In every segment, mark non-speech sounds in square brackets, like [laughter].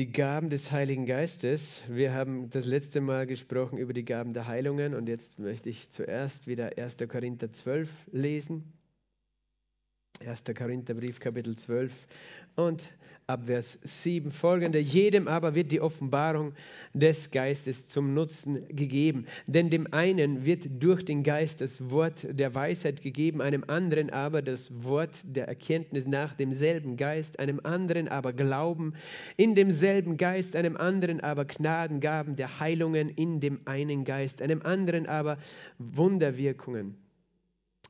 die Gaben des Heiligen Geistes. Wir haben das letzte Mal gesprochen über die Gaben der Heilungen und jetzt möchte ich zuerst wieder 1. Korinther 12 lesen. 1. Korintherbrief, Kapitel 12 und ab Vers 7 folgende. Jedem aber wird die Offenbarung des Geistes zum Nutzen gegeben. Denn dem einen wird durch den Geist das Wort der Weisheit gegeben, einem anderen aber das Wort der Erkenntnis nach demselben Geist, einem anderen aber Glauben in demselben Geist, einem anderen aber Gnadengaben der Heilungen in dem einen Geist, einem anderen aber Wunderwirkungen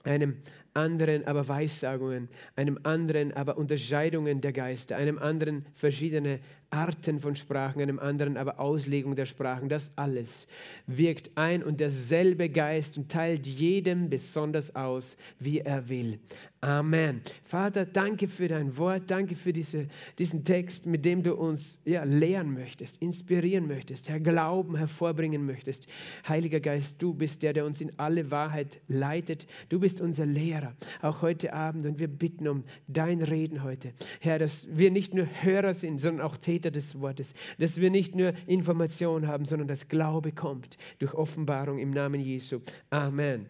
einem anderen aber Weissagungen, einem anderen aber Unterscheidungen der Geister, einem anderen verschiedene Arten von Sprachen, einem anderen aber Auslegung der Sprachen. Das alles wirkt ein und derselbe Geist und teilt jedem besonders aus, wie er will. Amen. Vater, danke für dein Wort, danke für diese, diesen Text, mit dem du uns ja, lehren möchtest, inspirieren möchtest, Herr, Glauben hervorbringen möchtest. Heiliger Geist, du bist der, der uns in alle Wahrheit leitet. Du bist unser Lehrer, auch heute Abend. Und wir bitten um dein Reden heute. Herr, dass wir nicht nur Hörer sind, sondern auch Täter des Wortes. Dass wir nicht nur Information haben, sondern dass Glaube kommt durch Offenbarung im Namen Jesu. Amen.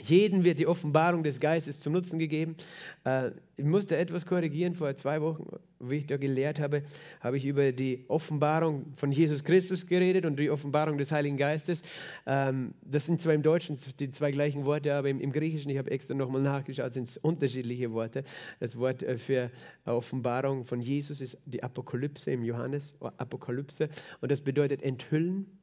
Jeden wird die Offenbarung des Geistes zum Nutzen gegeben. Äh, ich musste etwas korrigieren. Vor zwei Wochen, wie ich da gelehrt habe, habe ich über die Offenbarung von Jesus Christus geredet und die Offenbarung des Heiligen Geistes. Ähm, das sind zwar im Deutschen die zwei gleichen Worte, aber im, Griechischen, ich habe extra nochmal nachgeschaut, sind es unterschiedliche Worte. Das Wort äh, für Offenbarung von Jesus ist die Apokalypse im Johannes, Apokalypse. Und das bedeutet enthüllen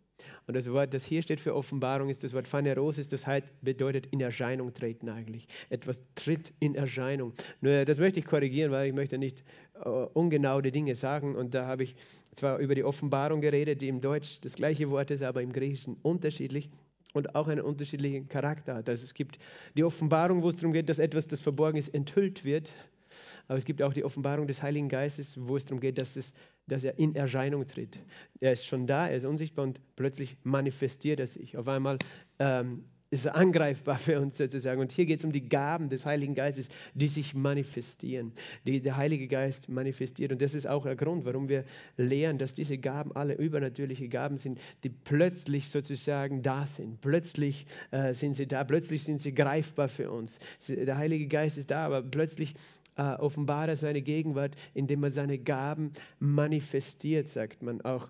und das Wort, das hier steht für Offenbarung, ist das Wort Phanerosis, das heißt, bedeutet in Erscheinung treten eigentlich. Etwas tritt in Erscheinung. Nur das möchte ich korrigieren, weil ich möchte nicht uh, ungenau die Dinge sagen. Und da habe ich zwar über die Offenbarung geredet, die im Deutsch das gleiche Wort ist, aber im Griechischen unterschiedlich und auch einen unterschiedlichen Charakter hat. Also es gibt die Offenbarung, wo es darum geht, dass etwas, das verborgen ist, enthüllt wird. Aber es gibt auch die Offenbarung des Heiligen Geistes, wo es darum geht, dass, es, dass er in Erscheinung tritt. Er ist schon da, er ist unsichtbar und plötzlich manifestiert er sich. Auf einmal ähm, ist er angreifbar [laughs] für uns sozusagen. Und hier geht es um die Gaben des Heiligen Geistes, die sich manifestieren, die der Heilige Geist manifestiert. Und das ist auch der Grund, warum wir lehren, dass diese Gaben alle übernatürliche Gaben sind, die plötzlich sozusagen da sind. Plötzlich äh, sind sie da, plötzlich sind sie greifbar für uns. Der Heilige Geist ist da, aber plötzlich äh, offenbart er seine Gegenwart, indem er seine Gaben manifestiert, sagt man auch.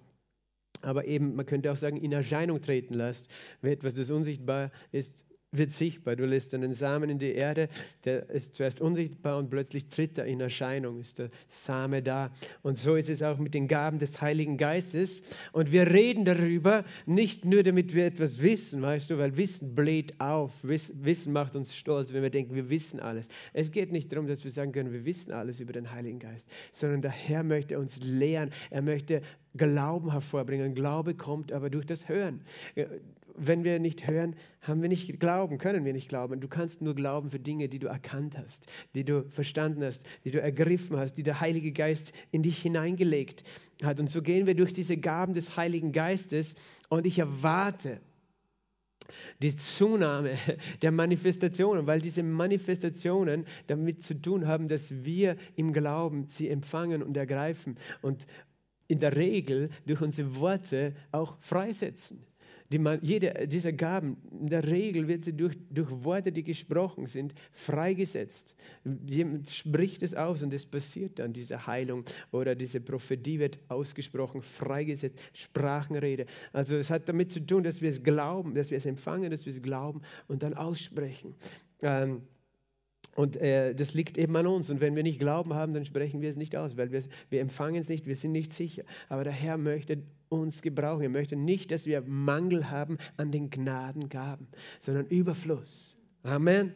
Aber eben, man könnte auch sagen, in Erscheinung treten lässt, wenn etwas, das unsichtbar ist, wird sichtbar. Du lässt einen Samen in die Erde, der ist zuerst unsichtbar und plötzlich tritt er in Erscheinung, ist der Same da. Und so ist es auch mit den Gaben des Heiligen Geistes. Und wir reden darüber, nicht nur damit wir etwas wissen, weißt du, weil Wissen bläht auf. Wissen macht uns stolz, wenn wir denken, wir wissen alles. Es geht nicht darum, dass wir sagen können, wir wissen alles über den Heiligen Geist, sondern der Herr möchte uns lehren. Er möchte Glauben hervorbringen. Glaube kommt aber durch das Hören wenn wir nicht hören, haben wir nicht Glauben, können wir nicht glauben. Du kannst nur glauben für Dinge, die du erkannt hast, die du verstanden hast, die du ergriffen hast, die der Heilige Geist in dich hineingelegt hat. Und so gehen wir durch diese Gaben des Heiligen Geistes und ich erwarte, die Zunahme [laughs] der Manifestationen, weil diese Manifestationen damit zu tun haben, dass wir im Glauben sie empfangen und ergreifen und in der Regel durch unsere Worte auch freisetzen. Die man, jede dieser Gaben, in der Regel wird sie durch, durch Worte, die gesprochen sind, freigesetzt. Jemand spricht es aus und es passiert dann, diese Heilung oder diese Prophetie wird ausgesprochen, freigesetzt, Sprachenrede. Also es hat damit zu tun, dass wir es glauben, dass wir es empfangen, dass wir es glauben und dann aussprechen. Ähm, und äh, das liegt eben an uns. Und wenn wir nicht Glauben haben, dann sprechen wir es nicht aus, weil wir, empfangen es nicht, wir sind nicht sicher. Aber der Herr möchte uns gebrauchen. Er möchte nicht, dass wir Mangel haben an den Gnadengaben, sondern Überfluss. Amen.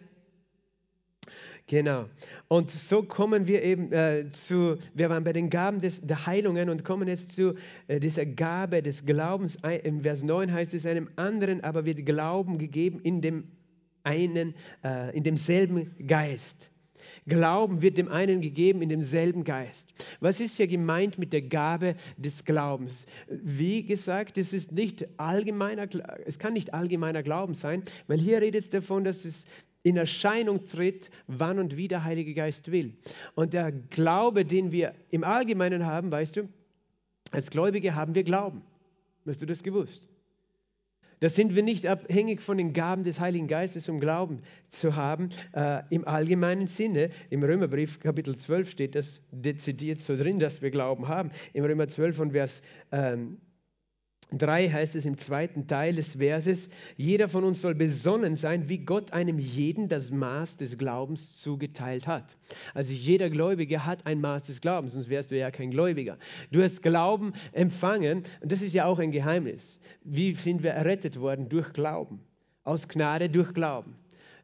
Genau. Und so kommen wir eben äh, zu, wir waren bei den Gaben des, der Heilungen und kommen jetzt zu äh, dieser Gabe des Glaubens. Im Vers 9 heißt es, einem anderen aber wird Glauben gegeben in dem einen, äh, in demselben Geist. Glauben wird dem einen gegeben in demselben Geist. Was ist hier gemeint mit der Gabe des Glaubens? Wie gesagt, es ist nicht allgemeiner, es kann nicht allgemeiner Glauben sein, weil hier redet es davon, dass es in Erscheinung tritt, wann und wie der Heilige Geist will. Und der Glaube, den wir im Allgemeinen haben, weißt du, Als Gläubige haben wir Glauben. Hast du das gewusst? Da sind wir nicht abhängig von den Gaben des Heiligen Geistes, um Glauben zu haben. Äh, Im allgemeinen Sinne, im Römerbrief Kapitel 12 steht das dezidiert so drin, dass wir Glauben haben. Im Römer 12 und Vers ähm, 3 heißt es im zweiten Teil des Verses, jeder von uns soll besonnen sein, wie Gott einem jeden das Maß des Glaubens zugeteilt hat. Also jeder Gläubige hat ein Maß des Glaubens, sonst wärst du ja kein Gläubiger. Du hast Glauben empfangen und das ist ja auch ein Geheimnis. Wie sind wir errettet worden? Durch Glauben. Aus Gnade durch Glauben.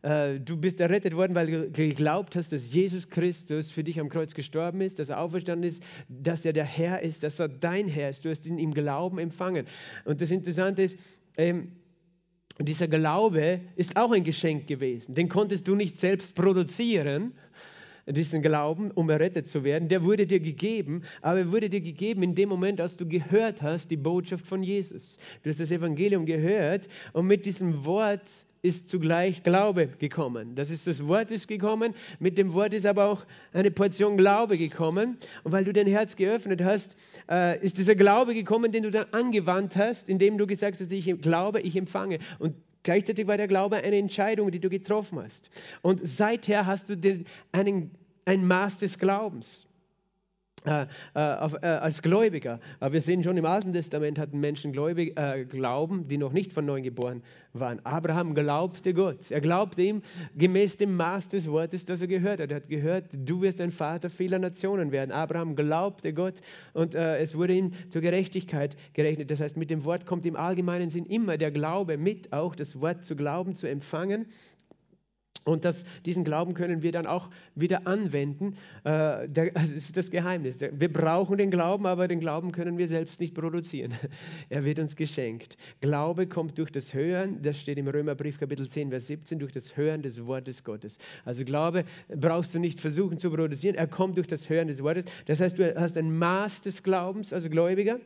Äh, du bist errettet worden, weil du geglaubt hast, dass Jesus Christus für dich am Kreuz gestorben ist, dass er auferstanden ist, dass er der Herr ist, dass er dein Herr ist. Du hast ihn im Glauben empfangen. Und das Interessante ist, ähm, dieser Glaube ist auch ein Geschenk gewesen. Den konntest du nicht selbst produzieren, diesen Glauben, um errettet zu werden. Der wurde dir gegeben, aber er wurde dir gegeben in dem Moment, als du gehört hast, die Botschaft von Jesus. Du hast das Evangelium gehört und mit diesem Wort ist zugleich Glaube gekommen. Das ist das Wort ist gekommen, mit dem Wort ist aber auch eine Portion Glaube gekommen. Und weil du dein Herz geöffnet hast, äh, ist dieser Glaube gekommen, den du dann angewandt hast, indem du gesagt hast, ich glaube, ich empfange. Und gleichzeitig war der Glaube eine Entscheidung, die du getroffen hast. Und seither hast du den, einen, ein Maß des Glaubens. Äh, äh, äh, als Gläubiger. Aber wir sehen schon im Alten Testament hatten Menschen Gläubig, äh, Glauben, die noch nicht von neuem geboren waren. Abraham glaubte Gott. Er glaubte ihm gemäß dem Maß des Wortes, das er gehört hat. Er hat gehört, du wirst ein Vater vieler Nationen werden. Abraham glaubte Gott und es wurde ihm zur Gerechtigkeit gerechnet. Das heißt, mit dem Wort kommt im allgemeinen Sinn immer der Glaube mit, auch das Wort zu glauben, zu empfangen und das, diesen Glauben können wir dann auch wieder anwenden. Äh, das [laughs] ist das Geheimnis. Wir brauchen den Glauben, aber den Glauben können wir selbst nicht produzieren. [laughs] Er wird uns geschenkt. Glaube kommt durch das Hören, das steht im Römerbrief Kapitel 10, Vers 17, durch das Hören des Wortes Gottes. Also Glaube brauchst du nicht versuchen zu produzieren, er kommt durch das Hören des Wortes. Das heißt, du hast ein Maß des Glaubens als Gläubiger.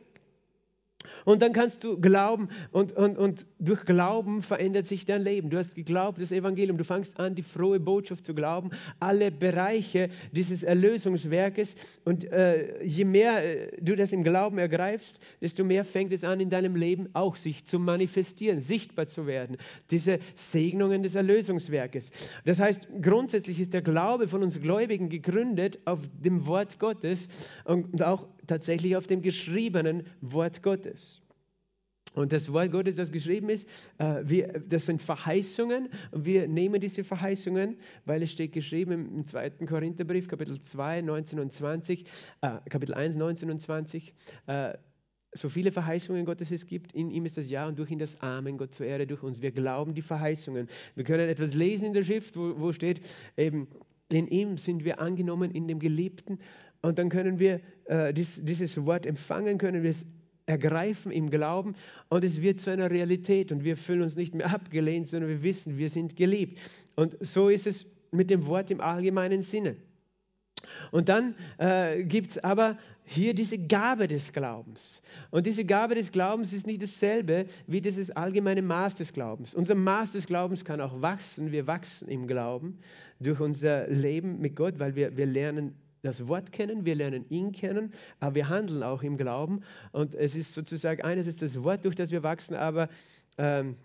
Und dann kannst du glauben und, und, und durch Glauben verändert sich dein Leben. Du hast geglaubt, das Evangelium, du fangst an, die frohe Botschaft zu glauben, alle Bereiche dieses Erlösungswerkes. Und äh, je mehr äh, du das im Glauben ergreifst, desto mehr fängt es an, in deinem Leben auch sich zu manifestieren, sichtbar zu werden. Diese Segnungen des Erlösungswerkes. Das heißt, grundsätzlich ist der Glaube von uns Gläubigen gegründet auf dem Wort Gottes und auch tatsächlich auf dem geschriebenen Wort Gottes. Und das Wort Gottes, das geschrieben ist, äh, wir, das sind Verheißungen und wir nehmen diese Verheißungen, weil es steht geschrieben im, 2. Korintherbrief, Kapitel 2, 19 und 20, äh, Kapitel 1, 19 und 20, äh, so viele Verheißungen Gottes es gibt, in ihm ist das Ja und durch ihn das Amen, Gott zur Ehre durch uns. Wir glauben die Verheißungen. Wir können etwas lesen in der Schrift, wo, wo steht eben, in ihm sind wir angenommen, in dem Geliebten. Und dann können wir äh, dies, dieses Wort empfangen, können wir es ergreifen im Glauben und es wird zu einer Realität und wir fühlen uns nicht mehr abgelehnt, sondern wir wissen, wir sind geliebt. Und so ist es mit dem Wort im allgemeinen Sinne. Und dann äh, gibt es aber hier diese Gabe des Glaubens. Und diese Gabe des Glaubens ist nicht dasselbe wie dieses allgemeine Maß des Glaubens. Unser Maß des Glaubens kann auch wachsen. Wir wachsen im Glauben durch unser Leben mit Gott, weil wir, wir lernen das Wort kennen, wir lernen ihn kennen, aber wir handeln auch im Glauben. Und es ist sozusagen, eines ist das Wort, durch das wir wachsen, aber ähm,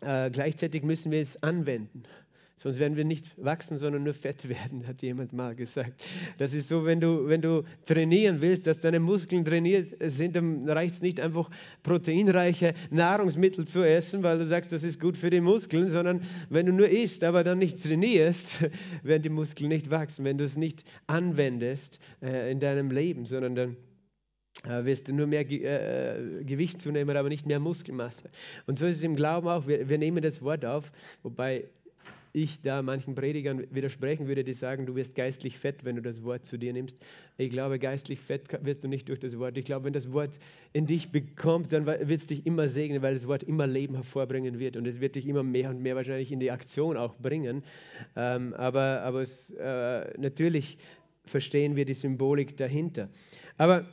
äh, gleichzeitig müssen wir es anwenden. Sonst werden wir nicht wachsen, sondern nur fett [laughs] werden, hat jemand mal gesagt. Das ist so, wenn du, wenn du trainieren willst, dass deine Muskeln trainiert sind, dann reicht es nicht einfach proteinreiche Nahrungsmittel zu essen, weil du sagst, das ist gut für die Muskeln, sondern wenn du nur isst, aber dann nicht trainierst, [laughs] werden die Muskeln nicht wachsen. Wenn du es nicht anwendest äh, in deinem Leben, sondern dann äh, wirst du nur mehr äh, Gewicht zunehmen, aber nicht mehr Muskelmasse. Und so ist es im Glauben auch. Wir, wir nehmen das Wort auf, wobei ich da manchen Predigern widersprechen würde, die sagen, du wirst geistlich fett, wenn du das Wort zu dir nimmst. Ich glaube, geistlich fett wirst du nicht durch das Wort. Ich glaube, wenn das Wort in dich bekommt, dann wird es dich immer segnen, weil das Wort immer Leben hervorbringen wird und es wird dich immer mehr und mehr wahrscheinlich in die Aktion auch bringen. Ähm, aber aber es, äh, natürlich verstehen wir die Symbolik dahinter. Aber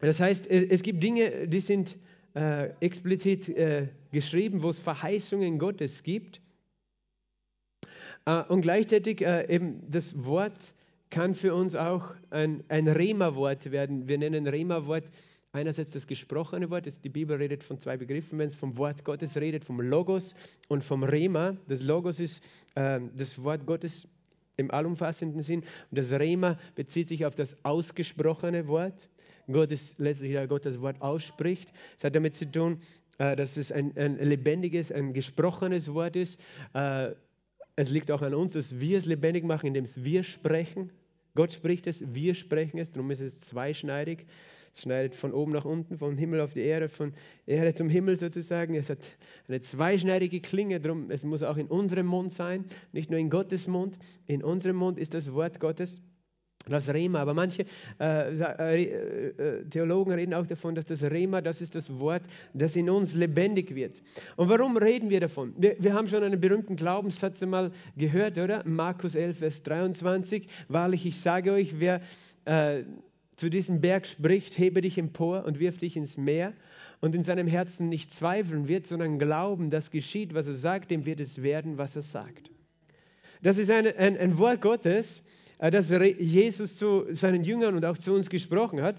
das heißt, es gibt Dinge, die sind äh, explizit äh, geschrieben, wo es Verheißungen Gottes gibt. Äh, und gleichzeitig äh, eben das Wort kann für uns auch ein, ein Rema-Wort werden. Wir nennen Rema-Wort einerseits das gesprochene Wort. Die Bibel redet von zwei Begriffen, wenn es vom Wort Gottes redet, vom Logos und vom Rema. Das Logos ist äh, das Wort Gottes im allumfassenden Sinn und das Rema bezieht sich auf das ausgesprochene Wort. Gott ist letztlich der Gott das Wort ausspricht. Es hat damit zu tun, äh, dass es ein, ein, lebendiges, ein gesprochenes Wort ist. Es liegt auch an uns, dass wir es lebendig machen, indem es wir sprechen. Gott spricht es, wir sprechen es, darum ist es zweischneidig. Es schneidet von oben nach unten, vom Himmel auf die Erde, von Erde zum Himmel sozusagen. Es hat eine zweischneidige Klinge, darum es muss auch in unserem Mund sein, nicht nur in Gottes Mund. In unserem Mund ist das Wort Gottes das Rema. Aber manche äh, äh, äh, Theologen reden auch davon, dass das Rema, das ist das Wort, das in uns lebendig wird. Und warum reden wir davon? Wir, wir haben schon einen berühmten Glaubenssatz einmal gehört, oder? Markus 11, Vers 23. Wahrlich, ich sage euch, wer äh, zu diesem Berg spricht, hebe dich empor und wirf dich ins Meer und in seinem Herzen nicht zweifeln wird, sondern glauben, dass geschieht, was er sagt, dem wird es werden, was er sagt. Das ist ein, ein, ein Wort Gottes, äh, das Jesus zu seinen Jüngern und auch zu uns gesprochen hat.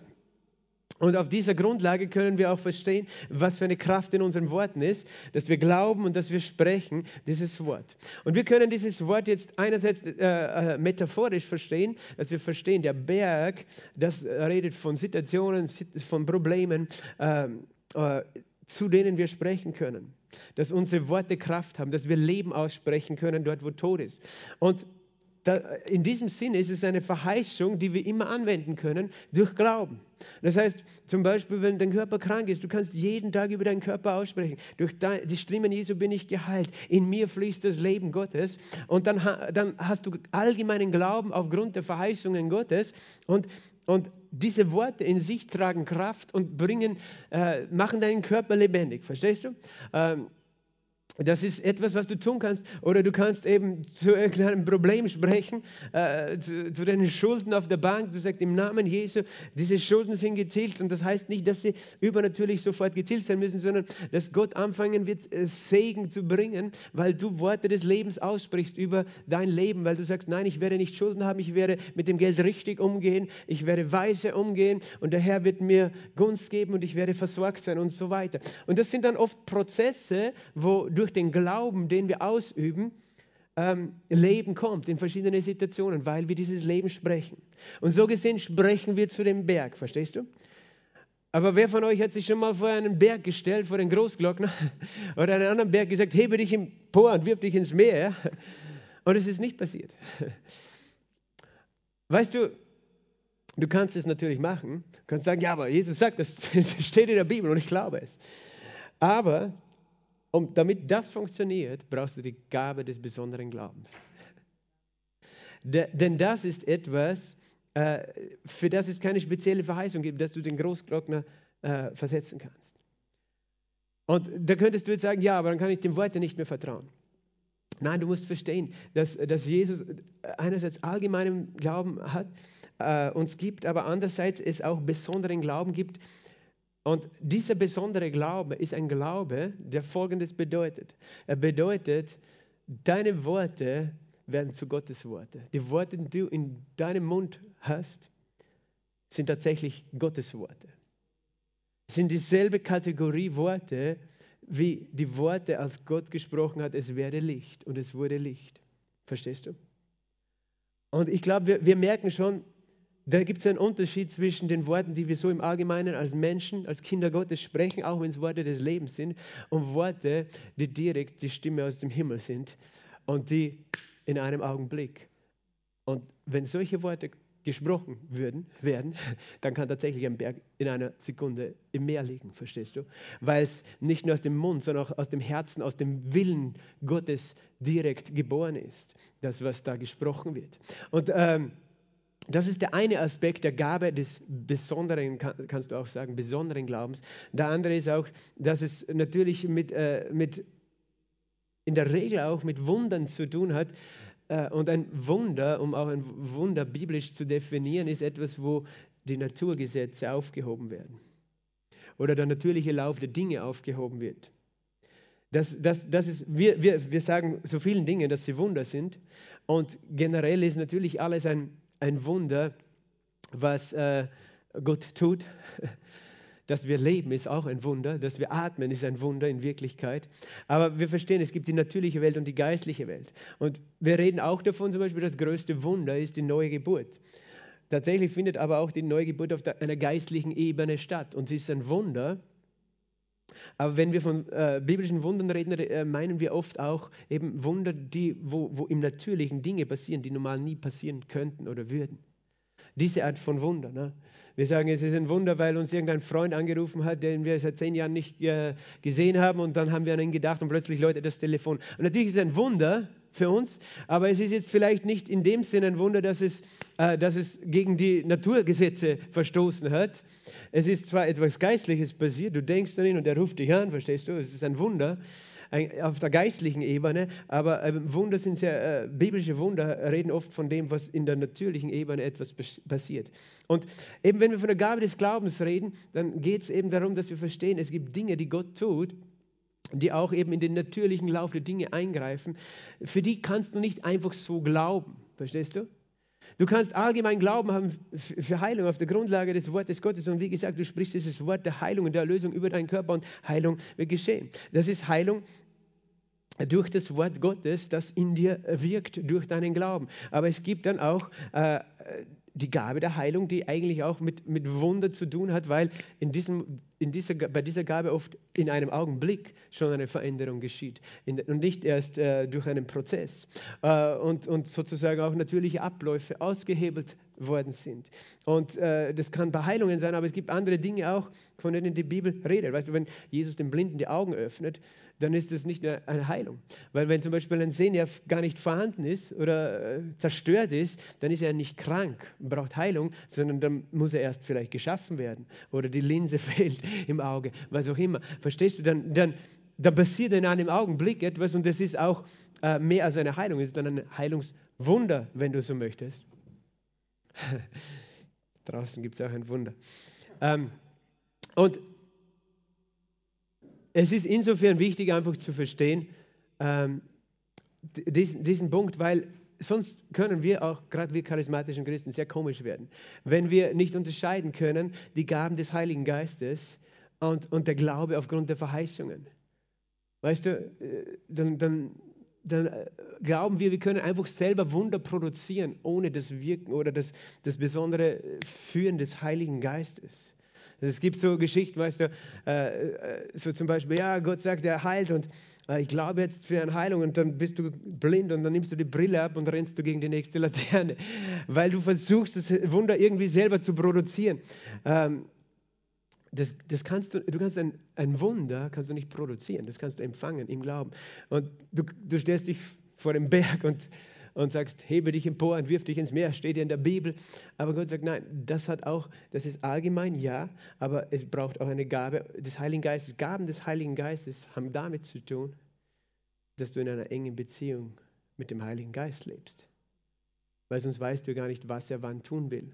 Und auf dieser Grundlage können wir auch verstehen, was für eine Kraft in unseren Worten ist, dass wir glauben und dass wir sprechen, dieses Wort. Und wir können dieses Wort jetzt einerseits äh, äh metaphorisch verstehen, dass wir verstehen, der Berg, das redet von Situationen, von Problemen, äh, äh, zu denen wir sprechen können. Dass unsere Worte Kraft haben, dass wir Leben aussprechen können dort, wo Tod ist. Und in diesem Sinne ist es eine Verheißung, die wir immer anwenden können durch Glauben. Das heißt, zum Beispiel, wenn dein Körper krank ist, du kannst jeden Tag über deinen Körper aussprechen. Durch die Striemen Jesu bin ich geheilt. In mir fließt das Leben Gottes. Und dann, dann hast du allgemeinen Glauben aufgrund der Verheißungen Gottes. Und, und diese Worte in sich tragen Kraft und bringen, äh, machen deinen Körper lebendig. Verstehst du? Ähm, das ist etwas, was du tun kannst. Oder du kannst eben zu irgendeinem Problem sprechen, äh, zu, zu, deinen Schulden auf der Bank. Du sagst im Namen Jesu, diese Schulden sind getilgt. Und das heißt nicht, dass sie übernatürlich sofort getilgt sein müssen, sondern dass Gott anfangen wird, äh, Segen zu bringen, weil du Worte des Lebens aussprichst über dein Leben. Weil du sagst, nein, ich werde nicht Schulden haben, ich werde mit dem Geld richtig umgehen, ich werde weise umgehen und der Herr wird mir Gunst geben und ich werde versorgt sein und so weiter. Und das sind dann oft Prozesse, wo durch durch den Glauben, den wir ausüben, ähm, Leben kommt in verschiedene Situationen, weil wir dieses Leben sprechen. Und so gesehen sprechen wir zu dem Berg, verstehst du? Aber wer von euch hat sich schon mal vor einen Berg gestellt, vor den Großglockner [laughs] oder einen anderen Berg gesagt, hebe dich empor und wirf dich ins Meer? [laughs] Und es ist nicht passiert. [laughs] Weißt du, du kannst es natürlich machen. Du kannst sagen, ja, aber Jesus sagt, das steht in der Bibel und ich glaube es. Aber und damit das funktioniert, brauchst du die Gabe des besonderen Glaubens. De, denn das ist etwas, äh, für das es keine spezielle Verheißung gibt, dass du den Großglockner äh, versetzen kannst. Und da könntest du jetzt sagen, ja, aber dann kann ich dem Wort nicht mehr vertrauen. Nein, du musst verstehen, dass, dass Jesus einerseits allgemeinen Glauben hat, äh, uns gibt, aber andererseits es auch besonderen Glauben gibt, und dieser besondere Glaube ist ein Glaube, der Folgendes bedeutet. Er bedeutet, deine Worte werden zu Gottes Worte. Die Worte, die du in deinem Mund hast, sind tatsächlich Gottes Worte. Es sind dieselbe Kategorie Worte, wie die Worte, als Gott gesprochen hat, es werde Licht und es wurde Licht. Verstehst du? Und ich glaube, wir, wir merken schon, da gibt es einen Unterschied zwischen den Worten, die wir so im Allgemeinen als Menschen, als Kinder Gottes sprechen, auch wenn es Worte des Lebens sind, und Worte, die direkt die Stimme aus dem Himmel sind und die in einem Augenblick. Und wenn solche Worte gesprochen würden, werden, dann kann tatsächlich ein Berg in einer Sekunde im Meer liegen, verstehst du? Weil es nicht nur aus dem Mund, sondern auch aus dem Herzen, aus dem Willen Gottes direkt geboren ist, das, was da gesprochen wird. Und ähm, das ist der eine Aspekt der Gabe des besonderen, kannst du auch sagen, besonderen Glaubens. Der andere ist auch, dass es natürlich mit, äh, mit in der Regel auch mit Wundern zu tun hat. Äh, und ein Wunder, um auch ein Wunder biblisch zu definieren, ist etwas, wo die Naturgesetze aufgehoben werden. Oder der natürliche Lauf der Dinge aufgehoben wird. Das, das, das ist, wir, wir, wir sagen so vielen Dingen, dass sie Wunder sind. Und generell ist natürlich alles ein ein Wunder, was äh, Gott tut. [laughs] Dass wir leben, ist auch ein Wunder. Dass wir atmen, ist ein Wunder in Wirklichkeit. Aber wir verstehen, es gibt die natürliche Welt und die geistliche Welt. Und wir reden auch davon, zum Beispiel, das größte Wunder ist die neue Geburt. Tatsächlich findet aber auch die Neugeburt auf einer geistlichen Ebene statt. Und sie ist ein Wunder. Aber wenn wir von äh, biblischen Wundern reden, äh, meinen wir oft auch eben Wunder, die, wo, wo im Natürlichen Dinge passieren, die normal nie passieren könnten oder würden. Diese Art von Wunder. Ne? Wir sagen, es ist ein Wunder, weil uns irgendein Freund angerufen hat, den wir seit zehn Jahren nicht äh, gesehen haben und dann haben wir an ihn gedacht und plötzlich läutet das Telefon. Und natürlich ist es ein Wunder für uns, aber es ist jetzt vielleicht nicht in dem Sinne ein Wunder, dass es, äh, dass es gegen die Naturgesetze verstoßen hat. Es ist zwar etwas Geistliches passiert, du denkst an ihn und er ruft dich an, verstehst du? Es ist ein Wunder, auf der geistlichen Ebene, aber ähm, Wunder sind sehr, äh, biblische Wunder reden oft von dem, was in der natürlichen Ebene etwas passiert. Und eben wenn wir von der Gabe des Glaubens reden, dann geht es eben darum, dass wir verstehen, es gibt Dinge, die Gott tut, die auch eben in den natürlichen Lauf der Dinge eingreifen. Für die kannst du nicht einfach so glauben, verstehst du? Du kannst allgemein Glauben haben für Heilung auf der Grundlage des Wortes Gottes. Und wie gesagt, du sprichst dieses Wort der Heilung und der Erlösung über deinen Körper und Heilung wird geschehen. Das ist Heilung durch das Wort Gottes, das in dir wirkt, durch deinen Glauben. Aber es gibt dann auch äh, die Gabe der Heilung, die eigentlich auch mit, mit Wunder zu tun hat, weil in diesem, in dieser, bei dieser Gabe oft in einem Augenblick schon eine Veränderung geschieht in, und nicht erst äh, durch einen Prozess äh, und, und sozusagen auch natürliche Abläufe ausgehebelt worden sind. Und äh, das kann bei Heilungen sein, aber es gibt andere Dinge auch, von denen die Bibel redet. Weißt du, wenn Jesus den Blinden die Augen öffnet, dann ist das nicht eine Heilung. Weil wenn zum Beispiel ein Sehnerv gar nicht vorhanden ist oder äh, zerstört ist, dann ist er nicht krank und braucht Heilung, sondern dann muss er erst vielleicht geschaffen werden oder die Linse [laughs] fehlt im Auge, was auch immer. Verstehst du? Dann, dann, dann passiert in einem Augenblick etwas und das ist auch äh, mehr als eine Heilung, es ist dann ein Heilungswunder, wenn du so möchtest. [laughs] Draußen gibt es auch ein Wunder. Ähm, und es ist insofern wichtig, einfach zu verstehen, ähm, diesen, diesen Punkt, weil sonst können wir auch, gerade wir charismatischen Christen, sehr komisch werden, wenn wir nicht unterscheiden können, die Gaben des Heiligen Geistes und, und der Glaube aufgrund der Verheißungen. Weißt du, äh, dann, dann dann äh, glauben wir, wir können einfach selber Wunder produzieren, ohne das Wirken oder das, das besondere Führen des Heiligen Geistes. Es gibt so Geschichten, weißt du, äh, äh, so zum Beispiel, ja, Gott sagt, er heilt und äh, ich glaube jetzt für eine Heilung und dann bist du blind und dann nimmst du die Brille ab und rennst du gegen die nächste Laterne, [laughs] weil du versuchst, das Wunder irgendwie selber zu produzieren. Ähm, das, das kannst du, du kannst ein, ein Wunder kannst du nicht produzieren, das kannst du empfangen im Glauben. Und du, du stellst dich vor dem Berg und, und sagst, hebe dich empor und wirf dich ins Meer, steht ja in der Bibel. Aber Gott sagt, nein, das hat auch, das ist allgemein, ja, aber es braucht auch eine Gabe des Heiligen Geistes. Gaben des Heiligen Geistes haben damit zu tun, dass du in einer engen Beziehung mit dem Heiligen Geist lebst. Weil sonst weißt du gar nicht, was er wann tun will.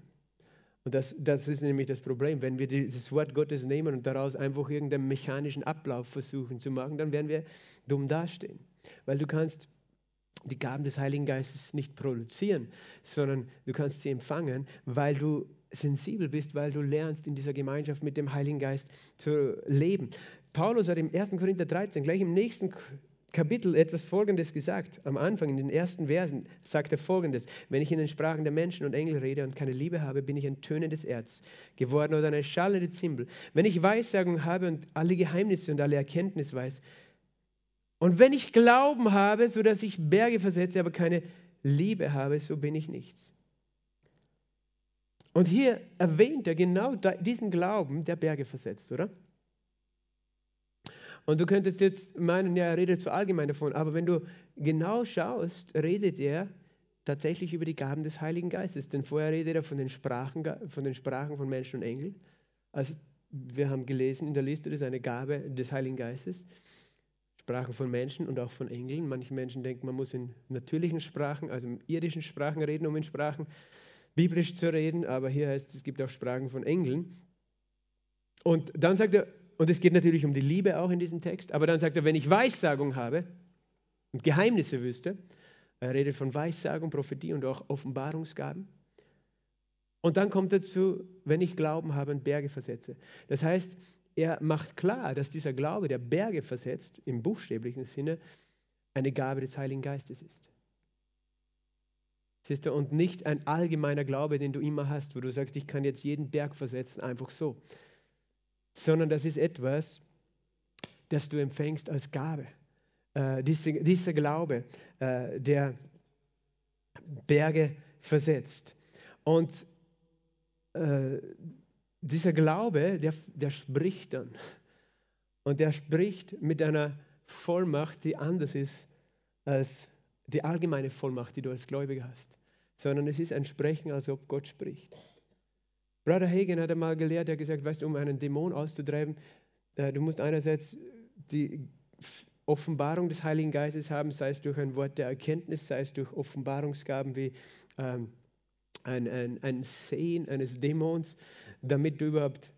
Und das, das ist nämlich das Problem. Wenn wir dieses Wort Gottes nehmen und daraus einfach irgendeinen mechanischen Ablauf versuchen zu machen, dann werden wir dumm dastehen. Weil du kannst die Gaben des Heiligen Geistes nicht produzieren, sondern du kannst sie empfangen, weil du sensibel bist, weil du lernst, in dieser Gemeinschaft mit dem Heiligen Geist zu leben. Paulus hat im 1. Korinther 13, gleich im nächsten Kapitel etwas Folgendes gesagt. Am Anfang, in den ersten Versen, sagt er Folgendes. Wenn ich in den Sprachen der Menschen und Engel rede und keine Liebe habe, bin ich ein tönendes Erz geworden oder eine schallende Zimbel. Wenn ich Weissagung habe und alle Geheimnisse und alle Erkenntnis weiß, und wenn ich Glauben habe, sodass ich Berge versetze, aber keine Liebe habe, so bin ich nichts. Und hier erwähnt er genau diesen Glauben, der Berge versetzt, oder? Und du könntest jetzt meinen, ja, er redet so allgemein davon, aber wenn du genau schaust, redet er tatsächlich über die Gaben des Heiligen Geistes. Denn vorher redet er von den Sprachen von, den Sprachen von Menschen und Engeln. Also wir haben gelesen in der Liste, das ist eine Gabe des Heiligen Geistes. Sprachen von Menschen und auch von Engeln. Manche Menschen denken, man muss in natürlichen Sprachen, also in irdischen Sprachen reden, um in Sprachen biblisch zu reden. Aber hier heißt es, es gibt auch Sprachen von Engeln. Und dann sagt er, und es geht natürlich um die Liebe auch in diesem Text. Aber dann sagt er, wenn ich Weissagung habe und Geheimnisse wüsste, er redet von Weissagung, Prophetie und auch Offenbarungsgaben. Und dann kommt dazu, wenn ich Glauben habe und Berge versetze. Das heißt, er macht klar, dass dieser Glaube, der Berge versetzt, im buchstäblichen Sinne, eine Gabe des Heiligen Geistes ist. Siehst du, und nicht ein allgemeiner Glaube, den du immer hast, wo du sagst, ich kann jetzt jeden Berg versetzen, einfach so. Sondern das ist etwas, das du empfängst als Gabe. Äh, diese, dieser Glaube, äh, der Berge versetzt. Und äh, dieser Glaube, der, der spricht dann. Und der spricht mit einer Vollmacht, die anders ist als die allgemeine Vollmacht, die du als Gläubiger hast. Sondern es ist ein Sprechen, als ob Gott spricht. Brother Hagen hat einmal gelehrt, er hat gesagt, weißt du, um einen Dämon auszutreiben, äh, du musst einerseits die Offenbarung des Heiligen Geistes haben, sei es durch ein Wort der Erkenntnis, sei es durch Offenbarungsgaben wie ähm, ein, ein, ein Sehen eines Dämons, damit du überhaupt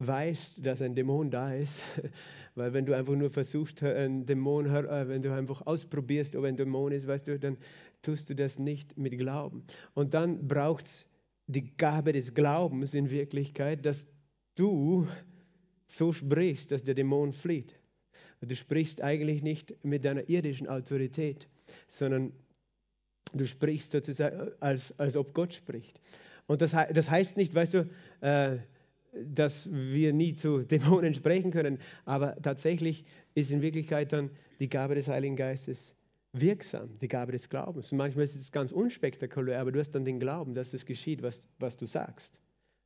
weißt, dass ein Dämon da ist. [laughs] Weil wenn du einfach nur versuchst, einen Dämon, äh, wenn du einfach ausprobierst, ob ein Dämon ist, weißt du, dann tust du das nicht mit Glauben. Und dann braucht es die Gabe des Glaubens in Wirklichkeit, dass du so sprichst, dass der Dämon flieht. Du sprichst eigentlich nicht mit deiner irdischen Autorität, sondern du sprichst sozusagen, als, als ob Gott spricht. Und das, das heißt nicht, weißt du, äh, dass wir nie zu [laughs] Dämonen sprechen können, aber tatsächlich ist in Wirklichkeit dann die Gabe des Heiligen Geistes wirksam, die Gabe des Glaubens. Und manchmal ist es ganz unspektakulär, aber du hast dann den Glauben, dass es geschieht, was, was du sagst.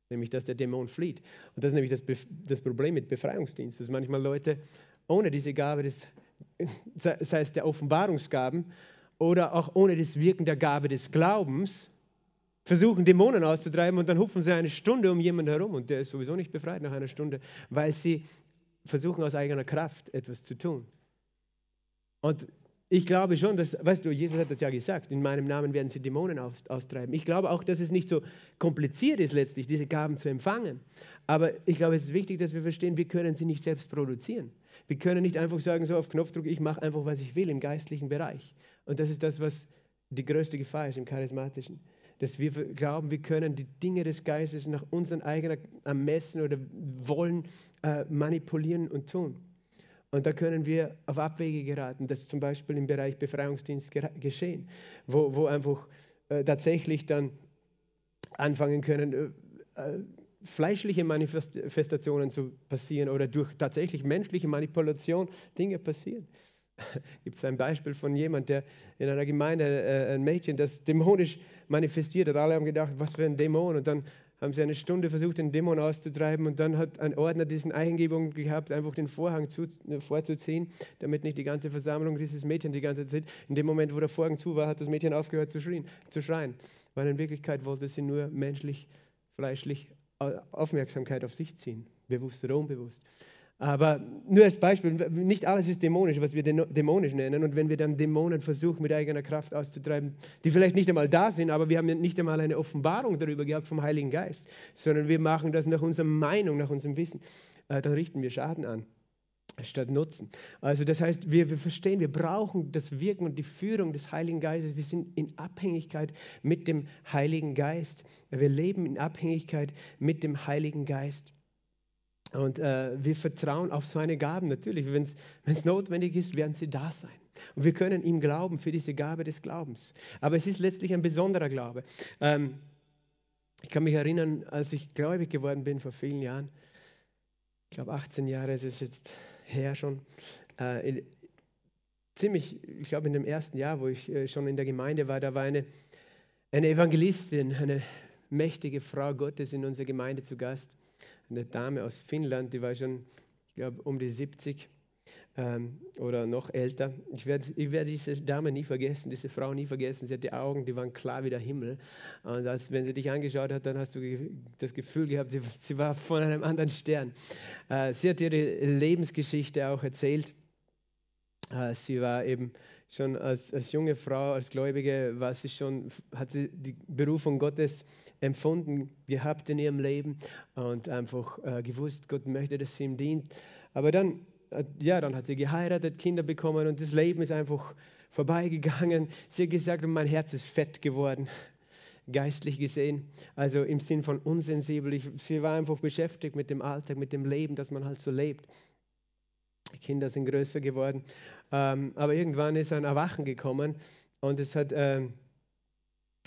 Nämlich, dass der Dämon flieht. Und das ist nämlich das, das Problem mit Befreiungsdienst, dass manchmal Leute ohne diese Gabe des, [laughs] sei es der Offenbarungsgaben oder auch ohne das Wirken der Gabe des Glaubens, versuchen Dämonen auszutreiben und dann hupfen sie eine Stunde um jemanden herum und der ist sowieso nicht befreit nach einer Stunde, weil sie versuchen aus eigener Kraft etwas zu tun. Und ich glaube schon, dass, weißt du, Jesus hat das ja gesagt, in meinem Namen werden sie Dämonen aus, austreiben. Ich glaube auch, dass es nicht so kompliziert ist, letztlich diese Gaben zu empfangen. Aber ich glaube, es ist wichtig, dass wir verstehen, wir können sie nicht selbst produzieren. Wir können nicht einfach sagen, so auf Knopfdruck, ich mache einfach, was ich will im geistlichen Bereich. Und das ist das, was die größte Gefahr ist im charismatischen. Dass wir glauben, wir können die Dinge des Geistes nach unserem eigenen Ermessen oder Wollen äh, manipulieren und tun. Und da können wir auf Abwege geraten. Das ist zum Beispiel im Bereich Befreiungsdienst geschehen, wo, wo einfach äh, tatsächlich dann anfangen können, äh, äh, fleischliche Manifestationen zu passieren oder durch tatsächlich menschliche Manipulation Dinge passieren. [laughs] Gibt es ein Beispiel von jemand, der in einer Gemeinde, äh, ein Mädchen, das dämonisch manifestiert hat. Alle haben gedacht, was für ein Dämon. Und dann haben sie eine Stunde versucht, den Dämon auszutreiben und dann hat ein Ordner diesen Eingebung gehabt, einfach den Vorhang zu, äh, vorzuziehen, damit nicht die ganze Versammlung dieses Mädchen die ganze Zeit, in dem Moment, wo der Vorhang zu war, hat das Mädchen aufgehört zu, schrien, zu schreien, weil in Wirklichkeit wollte sie nur menschlich, fleischlich äh, Aufmerksamkeit auf sich ziehen, bewusst oder unbewusst. Aber nur als Beispiel, nicht alles ist dämonisch, was wir dämonisch nennen. Und wenn wir dann Dämonen versuchen, mit eigener Kraft auszutreiben, die vielleicht nicht einmal da sind, aber wir haben nicht einmal eine Offenbarung darüber gehabt vom Heiligen Geist, sondern wir machen das nach unserer Meinung, nach unserem Wissen, äh, dann richten wir Schaden an statt Nutzen. Also das heißt, wir, wir verstehen, wir brauchen das Wirken und die Führung des Heiligen Geistes. Wir sind in Abhängigkeit mit dem Heiligen Geist. Wir leben in Abhängigkeit mit dem Heiligen Geist. Und äh, wir vertrauen auf seine Gaben natürlich. Wenn es notwendig ist, werden sie da sein. Und wir können ihm glauben für diese Gabe des Glaubens. Aber es ist letztlich ein besonderer Glaube. Ähm, ich kann mich erinnern, als ich gläubig geworden bin vor vielen Jahren, ich glaube 18 Jahre ist es jetzt her schon, äh, in, ziemlich, ich glaube in dem ersten Jahr, wo ich äh, schon in der Gemeinde war, da war eine, eine Evangelistin, eine mächtige Frau Gottes in unserer Gemeinde zu Gast eine Dame aus Finnland, die war schon, ich glaube, um die 70 ähm, oder noch älter. Ich werde, ich werde diese Dame nie vergessen, diese Frau nie vergessen. Sie hat die Augen, die waren klar wie der Himmel. Und als, wenn sie dich angeschaut hat, dann hast du das Gefühl gehabt, sie, sie war von einem anderen Stern. Äh, sie hat ihre Lebensgeschichte auch erzählt. Äh, sie war eben schon als, als junge Frau, als Gläubige, war sie schon, hat sie die Berufung Gottes empfunden gehabt in ihrem Leben und einfach äh, gewusst, Gott möchte, dass sie ihm dient. Aber dann, äh, ja, dann hat sie geheiratet, Kinder bekommen und das Leben ist einfach vorbeigegangen. Sie hat gesagt, mein Herz ist fett geworden. [laughs] geistlich gesehen. Also im Sinn von unsensibel. Ich, sie war einfach beschäftigt mit dem Alltag, mit dem Leben, das man halt so lebt. Die Kinder sind größer geworden. Ähm, aber irgendwann ist ein Erwachen gekommen und es hat ähm,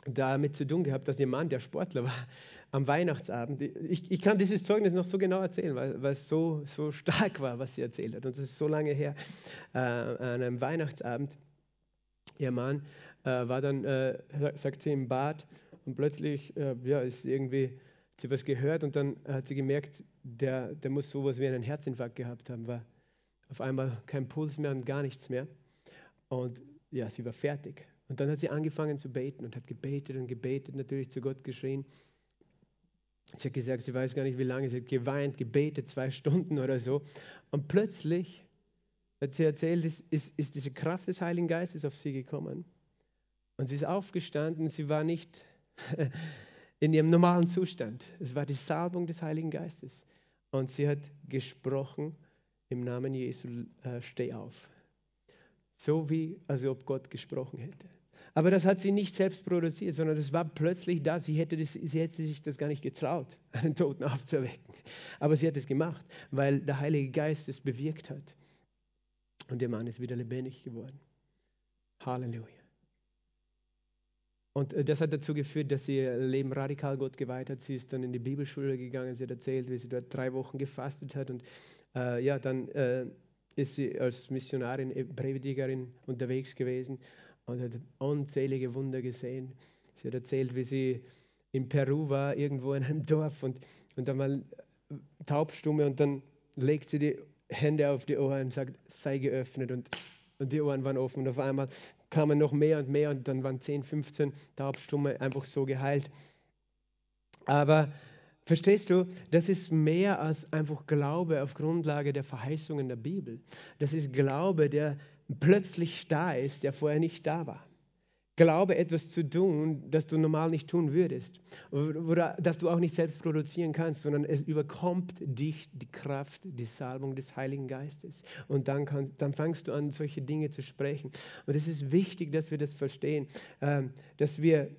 damit zu tun gehabt, dass ihr Mann, der Sportler war, [laughs] am Weihnachtsabend, ich, ich kann dieses Zeugnis noch so genau erzählen, weil, weil es so, so stark war, was sie erzählt hat. Und es ist so lange her, äh, an einem Weihnachtsabend, ihr Mann äh, war dann, äh, sagt sie, im Bad und plötzlich äh, ja, ist irgendwie, hat sie was gehört und dann hat sie gemerkt, der, der muss sowas wie einen Herzinfarkt gehabt haben, war auf einmal kein Puls mehr und gar nichts mehr. Und ja, sie war fertig. Und dann hat sie angefangen zu beten und hat gebetet und gebetet, natürlich zu Gott geschrien. Sie hat gesagt, sie weiß gar nicht, wie lange. Sie hat geweint, gebetet, zwei Stunden oder so. Und plötzlich hat sie erzählt, ist, ist, ist diese Kraft des Heiligen Geistes auf sie gekommen. Und sie ist aufgestanden. Sie war nicht [laughs] in ihrem normalen Zustand. Es war die Salbung des Heiligen Geistes. Und sie hat gesprochen im Namen Jesu, äh, steh auf. So wie, also ob Gott gesprochen hätte. Aber das hat sie nicht selbst produziert, sondern das war plötzlich da. Sie hätte, das, sie hätte sich das gar nicht getraut, [laughs] einen Toten aufzuwecken. Aber sie hat es gemacht, weil der Heilige Geist es bewirkt hat. Und der Mann ist wieder lebendig geworden. Halleluja. Und äh, das hat dazu geführt, dass sie ihr Leben radikal Gott geweiht hat. Sie ist dann in die Bibelschule gegangen. Sie hat erzählt, wie sie dort drei Wochen gefastet hat. Und äh, ja, dann äh, ist sie als Missionarin, äh, Predigerin unterwegs gewesen und hat unzählige Wunder gesehen. Sie hat erzählt, wie sie in Peru war, irgendwo in einem Dorf und, und dann mal taubstumme und dann legt sie die Hände auf die Ohren und sagt, sei geöffnet und, und die Ohren waren offen und auf einmal kamen noch mehr und mehr und dann waren 10, 15 Taubstumme einfach so geheilt. Aber verstehst du, das ist mehr als einfach Glaube auf Grundlage der Verheißungen der Bibel. Das ist Glaube, der plötzlich da ist, der vorher nicht da war. Glaube, etwas zu tun, das du normal nicht tun würdest. Oder das du auch nicht selbst produzieren kannst, sondern es überkommt dich die Kraft, die Salbung des Heiligen Geistes. Und dann, kannst, dann fangst du an, solche Dinge zu sprechen. Und es ist wichtig, dass wir das verstehen, ähm, dass wir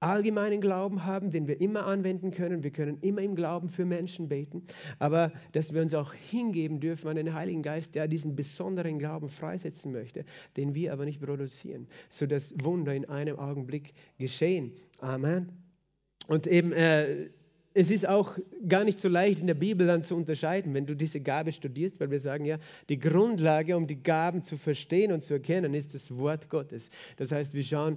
allgemeinen Glauben haben, den wir immer anwenden können. Wir können immer im Glauben für Menschen beten, aber dass wir uns auch hingeben dürfen an den Heiligen Geist, der diesen besonderen Glauben freisetzen möchte, den wir aber nicht produzieren, sodass Wunder in einem Augenblick geschehen. Amen. Und eben, äh, es ist auch gar nicht so leicht in der Bibel dann zu unterscheiden, wenn du diese Gabe studierst, weil wir sagen ja, die Grundlage, um die Gaben zu verstehen und zu erkennen, ist das Wort Gottes. Das heißt, wir schauen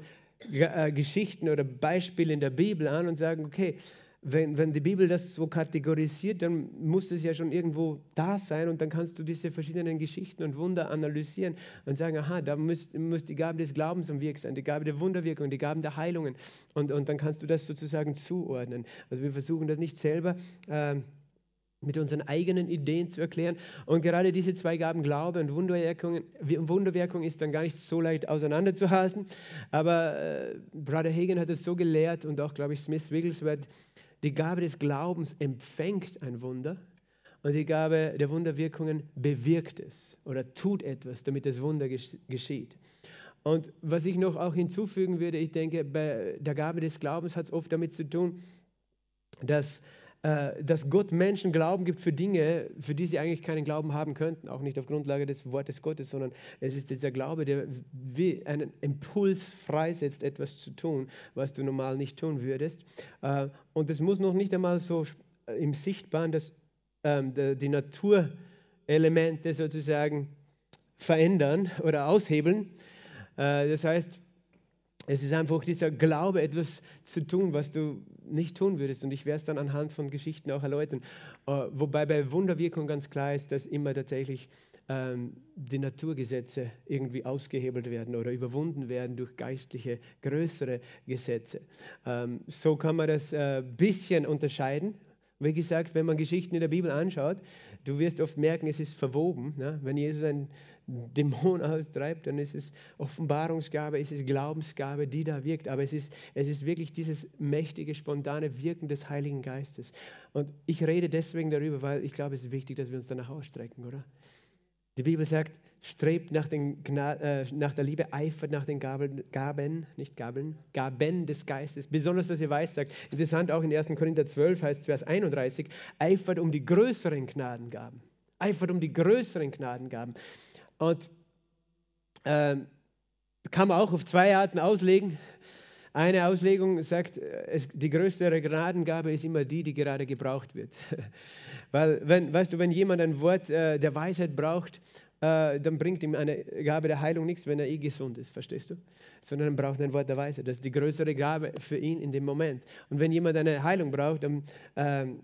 Geschichten oder Beispiele in der Bibel an und sagen, okay, wenn, wenn die Bibel das so kategorisiert, dann muss es ja schon irgendwo da sein und dann kannst du diese verschiedenen Geschichten und Wunder analysieren und sagen, aha, da muss, muss die Gabe des Glaubens am Wirk sein, die Gabe der Wunderwirkung, die Gaben der Heilungen und, und dann kannst du das sozusagen zuordnen. Also wir versuchen das nicht selber. Äh, mit unseren eigenen Ideen zu erklären. Und gerade diese zwei Gaben, Glaube und Wunderwirkung, ist dann gar nicht so leicht auseinanderzuhalten. Aber äh, Brother Hagen hat es so gelehrt und auch, glaube ich, Smith Wigglesworth, die Gabe des Glaubens empfängt ein Wunder und die Gabe der Wunderwirkungen bewirkt es oder tut etwas, damit das Wunder geschieht. Und was ich noch auch hinzufügen würde, ich denke, bei der Gabe des Glaubens hat es oft damit zu tun, dass dass Gott Menschen Glauben gibt für Dinge, für die sie eigentlich keinen Glauben haben könnten, auch nicht auf Grundlage des Wortes Gottes, sondern es ist dieser Glaube, der wie einen Impuls freisetzt, etwas zu tun, was du normal nicht tun würdest. Äh, und es muss noch nicht einmal so im Sichtbaren, dass ähm, die Naturelemente sozusagen verändern oder aushebeln. Äh, das heißt, es ist einfach dieser Glaube, etwas zu tun, was du nicht tun würdest. Und ich werde es dann anhand von Geschichten auch erläutern. Uh, wobei bei Wunderwirkung ganz klar ist, dass immer tatsächlich ähm, die Naturgesetze irgendwie ausgehebelt werden oder überwunden werden durch geistliche, größere Gesetze. Ähm, so kann man das ein äh, bisschen unterscheiden. Wie gesagt, wenn man Geschichten in der Bibel anschaut, du wirst oft merken, es ist verwoben. Ne? Wenn Jesus ein Dämon [laughs] austreibt, dann ist es Offenbarungsgabe, es ist Glaubensgabe, die da wirkt. Aber es ist, es ist wirklich dieses mächtige, spontane Wirken des Heiligen Geistes. Und ich rede deswegen darüber, weil ich glaube, es ist wichtig, dass wir uns danach ausstrecken, oder? Die Bibel sagt, strebt nach, äh, nach der Liebe, eifert nach den Gaben, Gaben, nicht Gabeln, Gaben des Geistes, besonders, dass ihr weiß sagt. Interessant, auch in 1. Korinther 12 heißt Vers 31, eifert um die größeren Gnadengaben. Eifert um die größeren Gnadengaben. Und äh, kann man auch auf zwei Arten auslegen. Eine Auslegung sagt, es, die größere Gnadengabe ist immer die, die gerade gebraucht wird. [laughs] Weil, wenn, weißt du, wenn jemand ein Wort äh, der Weisheit braucht, äh, dann bringt ihm eine Gabe der Heilung nichts, wenn er eh gesund ist, verstehst du? Sondern er braucht ein Wort der Weisheit. Das ist die größere Gabe für ihn in dem Moment. Und wenn jemand eine Heilung braucht, dann ähm,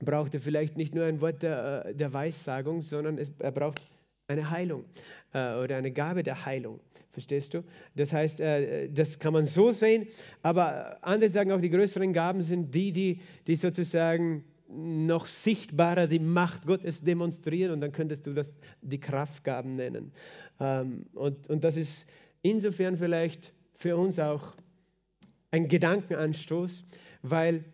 braucht er vielleicht nicht nur ein Wort der, äh, der Weissagung, sondern es, er braucht eine Heilung äh, oder eine Gabe der Heilung. Verstehst du? Das heißt, äh, das kann man so sehen, aber andere sagen auch, die größeren Gaben sind die, die, die sozusagen noch sichtbarer die Macht Gottes demonstrieren und dann könntest du das die Kraftgaben nennen. Ähm, und, und das ist insofern vielleicht für uns auch ein Gedankenanstoß, weil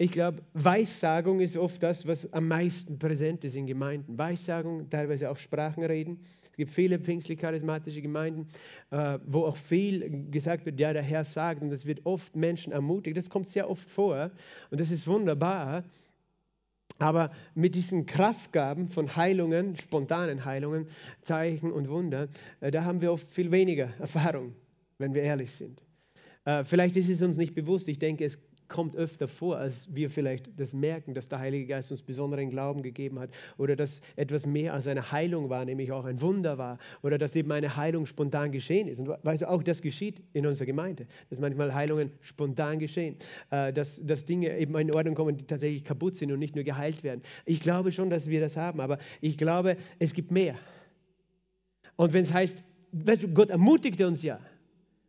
ich glaube, Weissagung ist oft das, was am meisten präsent ist in Gemeinden. Weissagung, teilweise auch Sprachenreden. Es gibt viele pfingstlich-charismatische Gemeinden, äh, wo auch viel gesagt wird, ja, der Herr sagt, und das wird oft Menschen ermutigt. Das kommt sehr oft vor und das ist wunderbar. Aber mit diesen Kraftgaben von Heilungen, spontanen Heilungen, Zeichen und Wunder, äh, da haben wir oft viel weniger Erfahrung, wenn wir ehrlich sind. Äh, vielleicht ist es uns nicht bewusst. Ich denke, es kommt öfter vor, als wir vielleicht das merken, dass der Heilige Geist uns besonderen Glauben gegeben hat oder dass etwas mehr als eine Heilung war, nämlich auch ein Wunder war oder dass eben eine Heilung spontan geschehen ist. Und weißt du, auch das geschieht in unserer Gemeinde, dass manchmal Heilungen spontan geschehen, äh, dass, dass Dinge eben in Ordnung kommen, die tatsächlich kaputt sind und nicht nur geheilt werden. Ich glaube schon, dass wir das haben, aber ich glaube, es gibt mehr. Und wenn es heißt, weißt du, Gott ermutigte uns ja.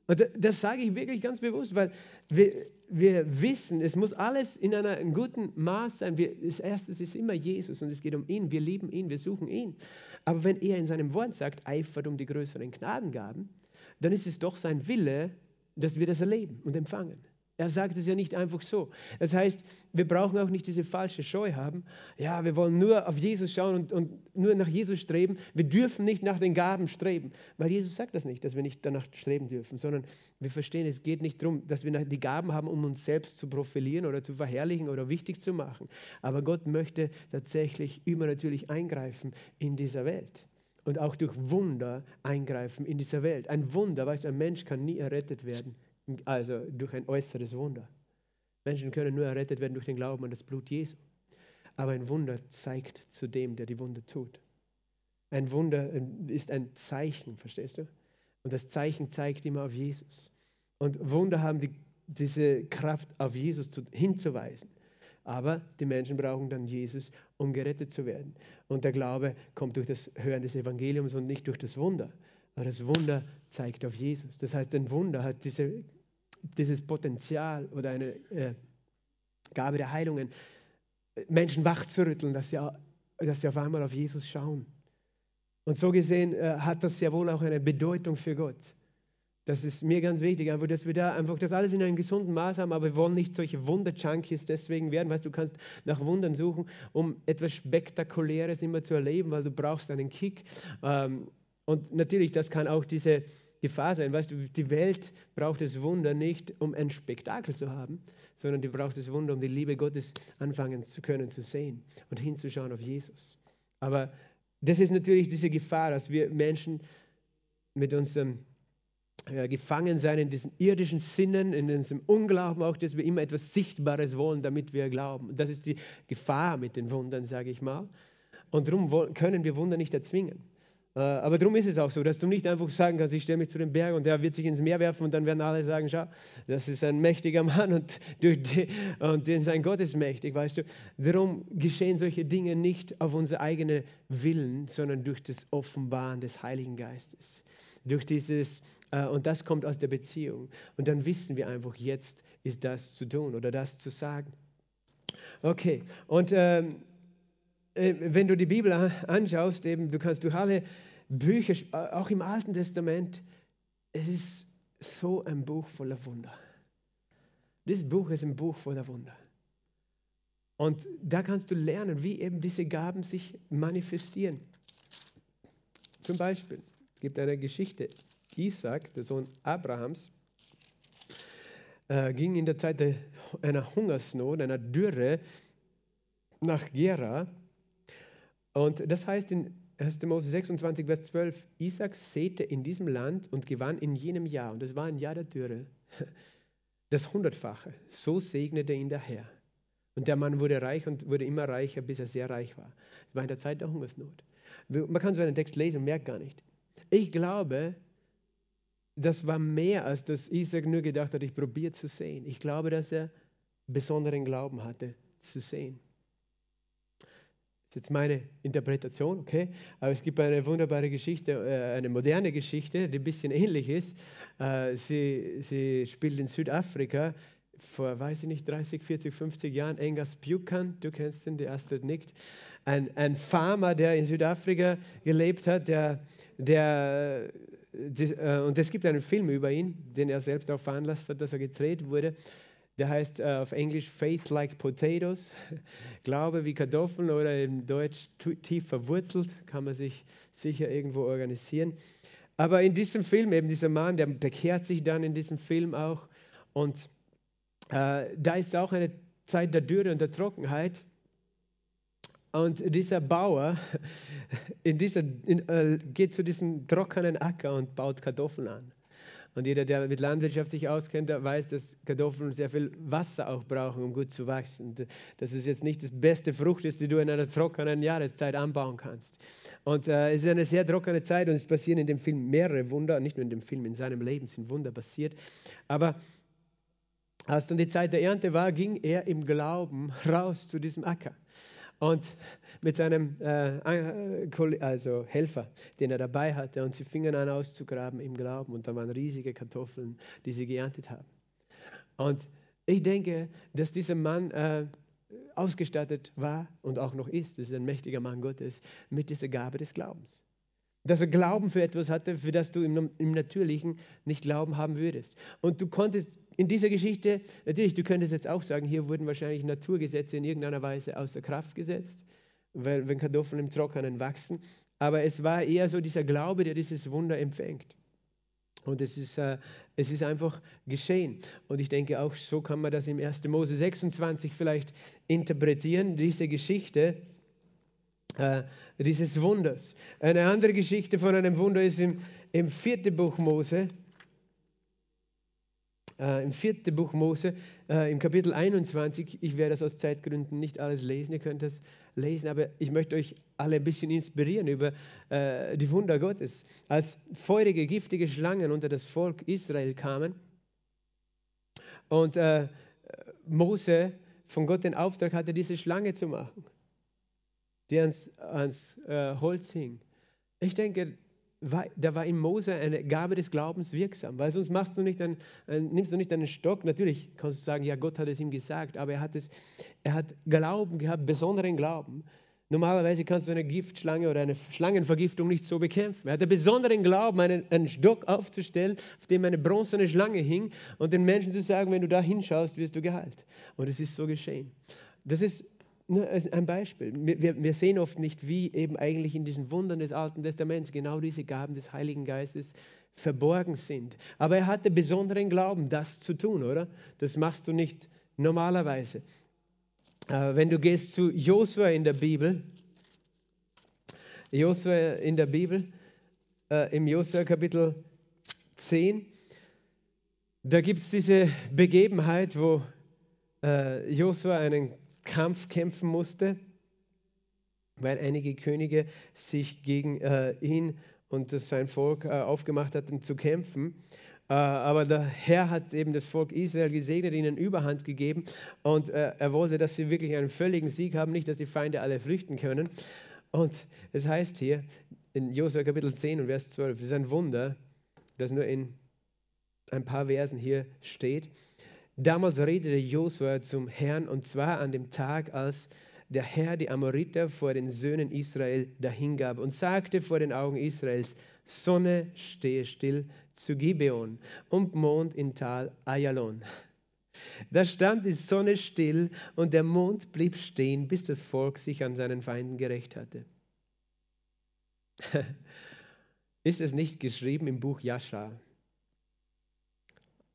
Und das sage ich wirklich ganz bewusst, weil wir, wir wissen, es muss alles in einem guten Maß sein. Wir, das Erste ist immer Jesus und es geht um ihn. Wir lieben ihn, wir suchen ihn. Aber wenn er in seinem Wort sagt, eifert um die größeren Gnadengaben, dann ist es doch sein Wille, dass wir das erleben und empfangen. Er sagt es ja nicht einfach so. Das heißt, wir brauchen auch nicht diese falsche Scheu haben. Ja, wir wollen nur auf Jesus schauen und, und, nur nach Jesus streben. Wir dürfen nicht nach den Gaben streben, weil Jesus sagt das nicht, dass wir nicht danach streben dürfen, sondern wir verstehen, es geht nicht darum, dass wir die Gaben haben, um uns selbst zu profilieren oder zu verherrlichen oder wichtig zu machen. Aber Gott möchte tatsächlich übernatürlich eingreifen in dieser Welt und auch durch Wunder eingreifen in dieser Welt. Ein Wunder, weiß ein Mensch kann nie errettet werden also durch ein äußeres Wunder. Menschen können nur errettet werden durch den Glauben an das Blut Jesu. Aber ein Wunder zeigt zu dem, der die Wunder tut. Ein Wunder ist ein Zeichen, verstehst du? Und das Zeichen zeigt immer auf Jesus. Und Wunder haben die, diese Kraft, auf Jesus zu, hinzuweisen. Aber die Menschen brauchen dann Jesus, um gerettet zu werden. Und der Glaube kommt durch das Hören des Evangeliums und nicht durch das Wunder. Aber das Wunder zeigt auf Jesus. Das heißt, ein Wunder hat diese dieses Potenzial oder eine äh, Gabe der Heilungen, Menschen wachzurütteln, dass sie, dass sie auf einmal auf Jesus schauen. Und so gesehen äh, hat das ja wohl auch eine Bedeutung für Gott. Das ist mir ganz wichtig, einfach, dass wir da einfach das alles in einem gesunden Maß haben, aber wir wollen nicht solche Wunder-Junkies deswegen werden. Weißt du, kannst nach Wundern suchen, um etwas Spektakuläres immer zu erleben, weil du brauchst einen Kick. Ähm, und natürlich, das kann auch diese Gefahr sein. Weißt du, die Welt braucht das Wunder nicht, um ein Spektakel zu haben, sondern die braucht das Wunder, um die Liebe Gottes anfangen zu können, zu sehen und hinzuschauen auf Jesus. Aber das ist natürlich diese Gefahr, dass wir Menschen mit unserem äh, Gefangensein in diesen irdischen Sinnen, in diesem Unglauben auch, dass wir immer etwas Sichtbares wollen, damit wir glauben. Das ist die Gefahr mit den Wundern, sage ich mal. Und darum können wir Wunder nicht erzwingen. Äh, aber darum ist es auch so, dass du nicht einfach sagen kannst, ich stelle mich zu dem Berg und der wird sich ins Meer werfen und dann werden alle sagen, schau, das ist ein mächtiger [laughs] Mann und, durch die, und sein Gott ist mächtig, weißt du. Darum geschehen solche Dinge nicht auf unsere eigene Willen, sondern durch das Offenbaren des Heiligen Geistes. Durch dieses, äh, und das kommt aus der Beziehung. Und dann wissen wir einfach, jetzt ist das zu tun oder das zu sagen. Okay, und ähm, äh, wenn du die Bibel anschaust, eben, du kannst durch alle Bücher, auch im Alten Testament, es ist so ein Buch voller Wunder. Dieses Buch ist ein Buch voller Wunder. Und da kannst du lernen, wie eben diese Gaben sich manifestieren. Zum Beispiel, es gibt eine Geschichte. Isaac, der Sohn Abrahams, äh, ging in der Zeit einer Hungersnot, einer Dürre nach Gera. Und das heißt in 1. Mose 26, Vers 12, Isaac säte in diesem Land und gewann in jenem Jahr, und das war ein Jahr der Dürre, [laughs] das Hundertfache. So segnete ihn der Herr. Und der Mann wurde reich und wurde immer reicher, bis er sehr reich war. Das war in der Zeit der Hungersnot. Man kann so einen Text lesen und merkt gar nicht. Ich glaube, das war mehr, als dass Isaac nur gedacht hat, ich probiere zu sehen. Ich glaube, dass er besonderen Glauben hatte, zu sehen. Das ist jetzt meine Interpretation, okay? Aber es gibt eine wunderbare Geschichte, äh, eine moderne Geschichte, die ein bisschen ähnlich ist. Äh, sie, sie spielt in Südafrika vor, weiß ich nicht, 30, 40, 50 Jahren. Angus Buchan, du kennst ihn, der Astrid nickt. Ein, ein Farmer, der in Südafrika gelebt hat, der, der äh, und es gibt einen Film über ihn, den er selbst auch veranlasst hat, dass er gedreht wurde. Der heißt uh, auf Englisch Faith Like Potatoes, [laughs] Glaube wie Kartoffeln oder im Deutsch tief verwurzelt, kann man sich sicher irgendwo organisieren. Aber in diesem Film, eben dieser Mann, der bekehrt sich dann in diesem Film auch. Und uh, da ist auch eine Zeit der Dürre und der Trockenheit. Und dieser Bauer [laughs] in dieser, in, äh, geht zu diesem trockenen Acker und baut Kartoffeln an. Und jeder, der mit Landwirtschaft sich auskennt, der weiß, dass Kartoffeln sehr viel Wasser auch brauchen, um gut zu wachsen. Und dass es jetzt nicht das beste Frucht ist, die du in einer trockenen Jahreszeit anbauen kannst. Und äh, es ist eine sehr trockene Zeit und es passieren in dem Film mehrere Wunder, nicht nur in dem Film, in seinem Leben sind Wunder passiert. Aber als dann die Zeit der Ernte war, ging er im Glauben raus zu diesem Acker und mit seinem äh, also Helfer, den er dabei hatte, und sie fingen an auszugraben im Glauben und da waren riesige Kartoffeln, die sie geerntet haben. Und ich denke, dass dieser Mann äh, ausgestattet war und auch noch ist, das ist ein mächtiger Mann Gottes, mit dieser Gabe des Glaubens. Dass er Glauben für etwas hatte, für das du im, im Natürlichen nicht Glauben haben würdest. Und du konntest in dieser Geschichte, natürlich, du könntest jetzt auch sagen, hier wurden wahrscheinlich Naturgesetze in irgendeiner Weise außer Kraft gesetzt, weil, wenn Kartoffeln im Trockenen wachsen. Aber es war eher so dieser Glaube, der dieses Wunder empfängt. Und es ist, äh, es ist einfach geschehen. Und ich denke auch, so kann man das im 1. Mose 26 vielleicht interpretieren, diese Geschichte äh, dieses Wunders. Eine andere Geschichte von einem Wunder ist im, im vierten Buch Mose äh, im vierten Buch Mose, äh, im Kapitel 21. Ich werde das aus Zeitgründen nicht alles lesen, ihr könnt das lesen, aber ich möchte euch alle ein bisschen inspirieren über äh, die Wunder Gottes. Als feurige, giftige Schlangen unter das Volk Israel kamen und äh, Mose von Gott den Auftrag hatte, diese Schlange zu machen, die ans, ans äh, Holz hing. Ich denke, war, da war in Mose eine Gabe des Glaubens wirksam, weil sonst machst du nicht einen, nimmst du nicht einen Stock. Natürlich kannst du sagen, ja, Gott hat es ihm gesagt, aber er hat, es, er hat Glauben gehabt, besonderen Glauben. Normalerweise kannst du eine Giftschlange oder eine Schlangenvergiftung nicht so bekämpfen. Er hatte besonderen Glauben, einen, einen Stock aufzustellen, auf dem eine bronzene Schlange hing und den Menschen zu sagen, wenn du da hinschaust, wirst du geheilt. Und es ist so geschehen. Das ist ein Beispiel. Wir, sehen oft nicht, wie eben eigentlich in diesen Wundern des Alten Testaments genau diese Gaben des Heiligen Geistes verborgen sind. Aber er hatte besonderen Glauben, das zu tun, oder? Das machst du nicht normalerweise. Äh, wenn du gehst zu Josua in der Bibel, Josua in der Bibel, äh, im Josua Kapitel 10, da gibt es diese Begebenheit, wo äh, Josua einen Kampf kämpfen musste, weil einige Könige sich gegen äh, ihn und sein Volk äh, aufgemacht hatten zu kämpfen. Äh, aber der Herr hat eben das Volk Israel gesegnet, ihnen Überhand gegeben und äh, er wollte, dass sie wirklich einen völligen Sieg haben, nicht, dass die Feinde alle flüchten können. Und es heißt hier in Josua Kapitel 10 und Vers 12, es ist ein Wunder, das nur in ein paar Versen hier steht. Damals redete Josua zum Herrn und zwar an dem Tag, als der Herr die Amoriter vor den Söhnen Israel dahingab und sagte vor den Augen Israels, Sonne stehe still zu Gibeon und Mond in Tal Ayalon. Da stand die Sonne still und der Mond blieb stehen, bis das Volk sich an seinen Feinden gerecht hatte. [laughs] ist es nicht geschrieben im Buch Jascha?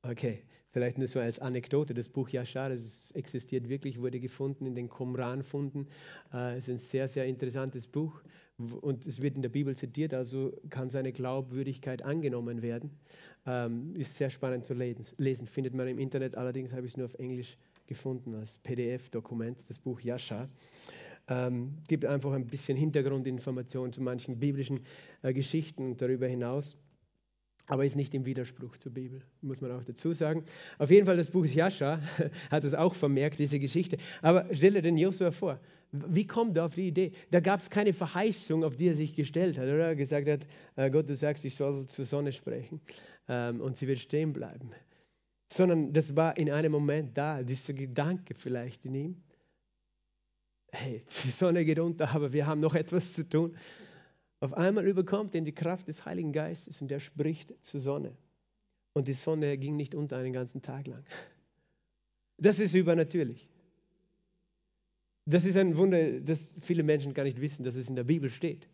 Okay, vielleicht nur so als Anekdote, das Buch Yashar, das existiert wirklich, wurde gefunden in den Qumran-Funden. Äh, es ist ein sehr, sehr interessantes Buch und es wird in der Bibel zitiert, also kann seine Glaubwürdigkeit angenommen werden. Ähm, ist sehr spannend zu lesen, findet man im Internet, allerdings habe ich es nur auf Englisch gefunden als PDF-Dokument, das Buch Yashar. Ähm, gibt einfach ein bisschen Hintergrundinformationen zu manchen biblischen äh, Geschichten darüber hinaus aber ist nicht im Widerspruch zur Bibel, muss man auch dazu sagen. Auf jeden Fall, das Buch Jascha [laughs] hat es auch vermerkt, diese Geschichte. Aber stell dir den Josua vor. Wie kommt er auf die Idee? Da gab es keine Verheißung, auf die er sich gestellt hat, oder? Er gesagt hat, äh, Gott, du sagst, ich soll zur Sonne sprechen ähm, und sie wird stehen bleiben. Sondern das war in einem Moment da, dieser Gedanke vielleicht in ihm. Hey, die Sonne geht unter, aber wir haben noch etwas zu tun. Auf einmal überkommt ihn die Kraft des Heiligen Geistes und er spricht zur Sonne. Und die Sonne ging nicht unter einen ganzen Tag lang. Das ist übernatürlich. Das ist ein Wunder, das viele Menschen gar nicht wissen, dass es in der Bibel steht,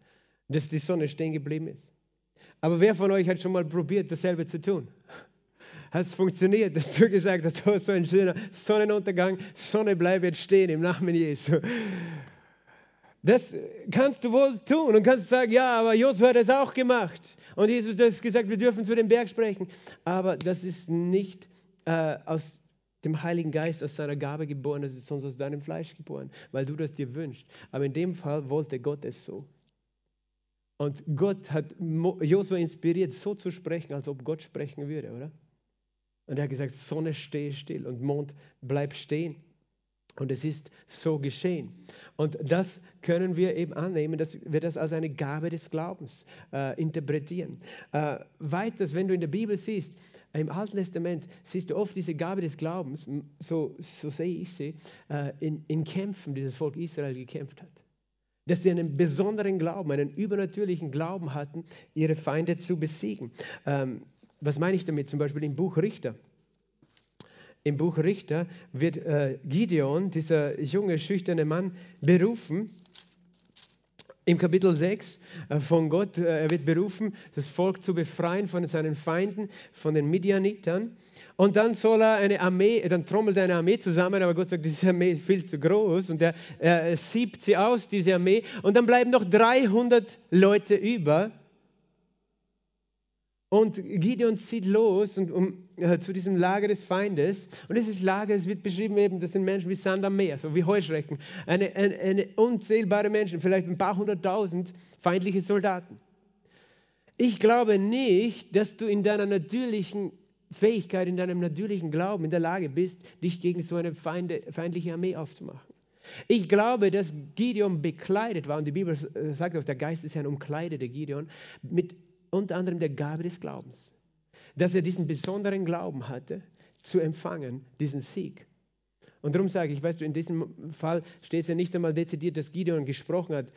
dass die Sonne stehen geblieben ist. Aber wer von euch hat schon mal probiert, dasselbe zu tun? Hat es funktioniert, dass du gesagt hast, oh, so ein schöner Sonnenuntergang, Sonne bleibt jetzt stehen im Namen Jesu. Das kannst du wohl tun und kannst sagen, ja, aber Josua hat es auch gemacht. Und Jesus hat gesagt, wir dürfen zu dem Berg sprechen. Aber das ist nicht äh, aus dem Heiligen Geist, aus seiner Gabe geboren, das ist sonst aus deinem Fleisch geboren, weil du das dir wünschst. Aber in dem Fall wollte Gott es so. Und Gott hat Josua inspiriert, so zu sprechen, als ob Gott sprechen würde, oder? Und er hat gesagt, Sonne stehe still und Mond bleib stehen. Und es ist so geschehen. Und das können wir eben annehmen, dass wir das als eine Gabe des Glaubens äh, interpretieren. Äh, weiters, wenn du in der Bibel siehst, im Alten Testament siehst du oft diese Gabe des Glaubens, so, so sehe ich sie, äh, in, in Kämpfen, die das Volk Israel gekämpft hat. Dass sie einen besonderen Glauben, einen übernatürlichen Glauben hatten, ihre Feinde zu besiegen. Ähm, was meine ich damit? Zum Beispiel im Buch Richter im Buch Richter wird äh, Gideon, dieser junge, schüchterne Mann, berufen. Im Kapitel 6 äh, von Gott, äh, er wird berufen, das Volk zu befreien von seinen Feinden, von den Midianitern. Und dann soll er eine Armee, dann trommelt er eine Armee zusammen, aber Gott sagt, diese Armee ist viel zu groß und er, er siebt sie aus, diese Armee. Und dann bleiben noch 300 Leute über. Und Gideon zieht los und, um, äh, zu diesem Lager des Feindes. Und dieses Lager, es wird beschrieben eben, das sind Menschen wie Sand am Meer, so wie Heuschrecken. Eine, eine, eine unzählbare Menschen, vielleicht ein paar hunderttausend feindliche Soldaten. Ich glaube nicht, dass du in deiner natürlichen Fähigkeit, in deinem natürlichen Glauben in der Lage bist, dich gegen so eine Feinde, feindliche Armee aufzumachen. Ich glaube, dass Gideon bekleidet war, und die Bibel äh, sagt auch, der Geist des Herrn umkleidete Gideon mit unter anderem der Gabe des Glaubens. Dass er diesen besonderen Glauben hatte, zu empfangen, diesen Sieg. Und darum sage ich, weißt du, in diesem Fall steht es ja nicht einmal dezidiert, dass Gideon gesprochen hat,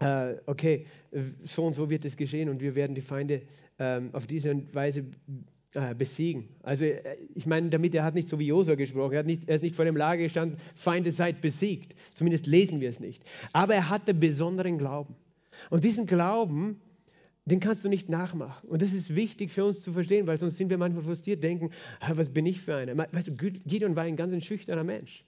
äh, okay, so und so wird es geschehen und wir werden die Feinde äh, auf diese Weise äh, besiegen. Also äh, ich meine damit, er hat nicht so wie Josua gesprochen, er, nicht, er ist nicht vor dem Lager gestanden, Feinde seid besiegt. Zumindest lesen wir es nicht. Aber er hatte besonderen Glauben. Und diesen Glauben den kannst du nicht nachmachen. Und das ist wichtig für uns zu verstehen, weil sonst sind wir manchmal frustriert, denken, was bin ich für einer? Weißt du, Gideon war ein ganz ein schüchterner Mensch,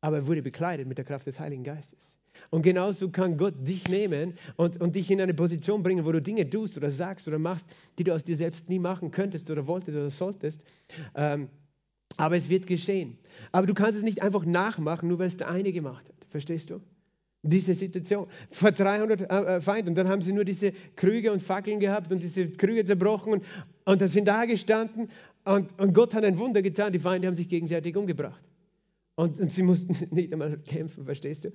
aber er wurde bekleidet mit der Kraft des Heiligen Geistes. Und genauso kann Gott dich nehmen und, und dich in eine Position bringen, wo du Dinge tust oder sagst oder machst, die du aus dir selbst nie machen könntest oder wolltest oder solltest. Ähm, aber es wird geschehen. Aber du kannst es nicht einfach nachmachen, nur weil es der eine gemacht hat. Verstehst du? Diese Situation. Vor 300 äh, äh, Feinden. Und dann haben sie nur diese Krüge und Fackeln gehabt und diese Krüge zerbrochen und, und dann sind da gestanden und, und Gott hat ein Wunder getan. Die Feinde haben sich gegenseitig umgebracht. Und, und sie mussten [laughs] nicht einmal kämpfen, verstehst du?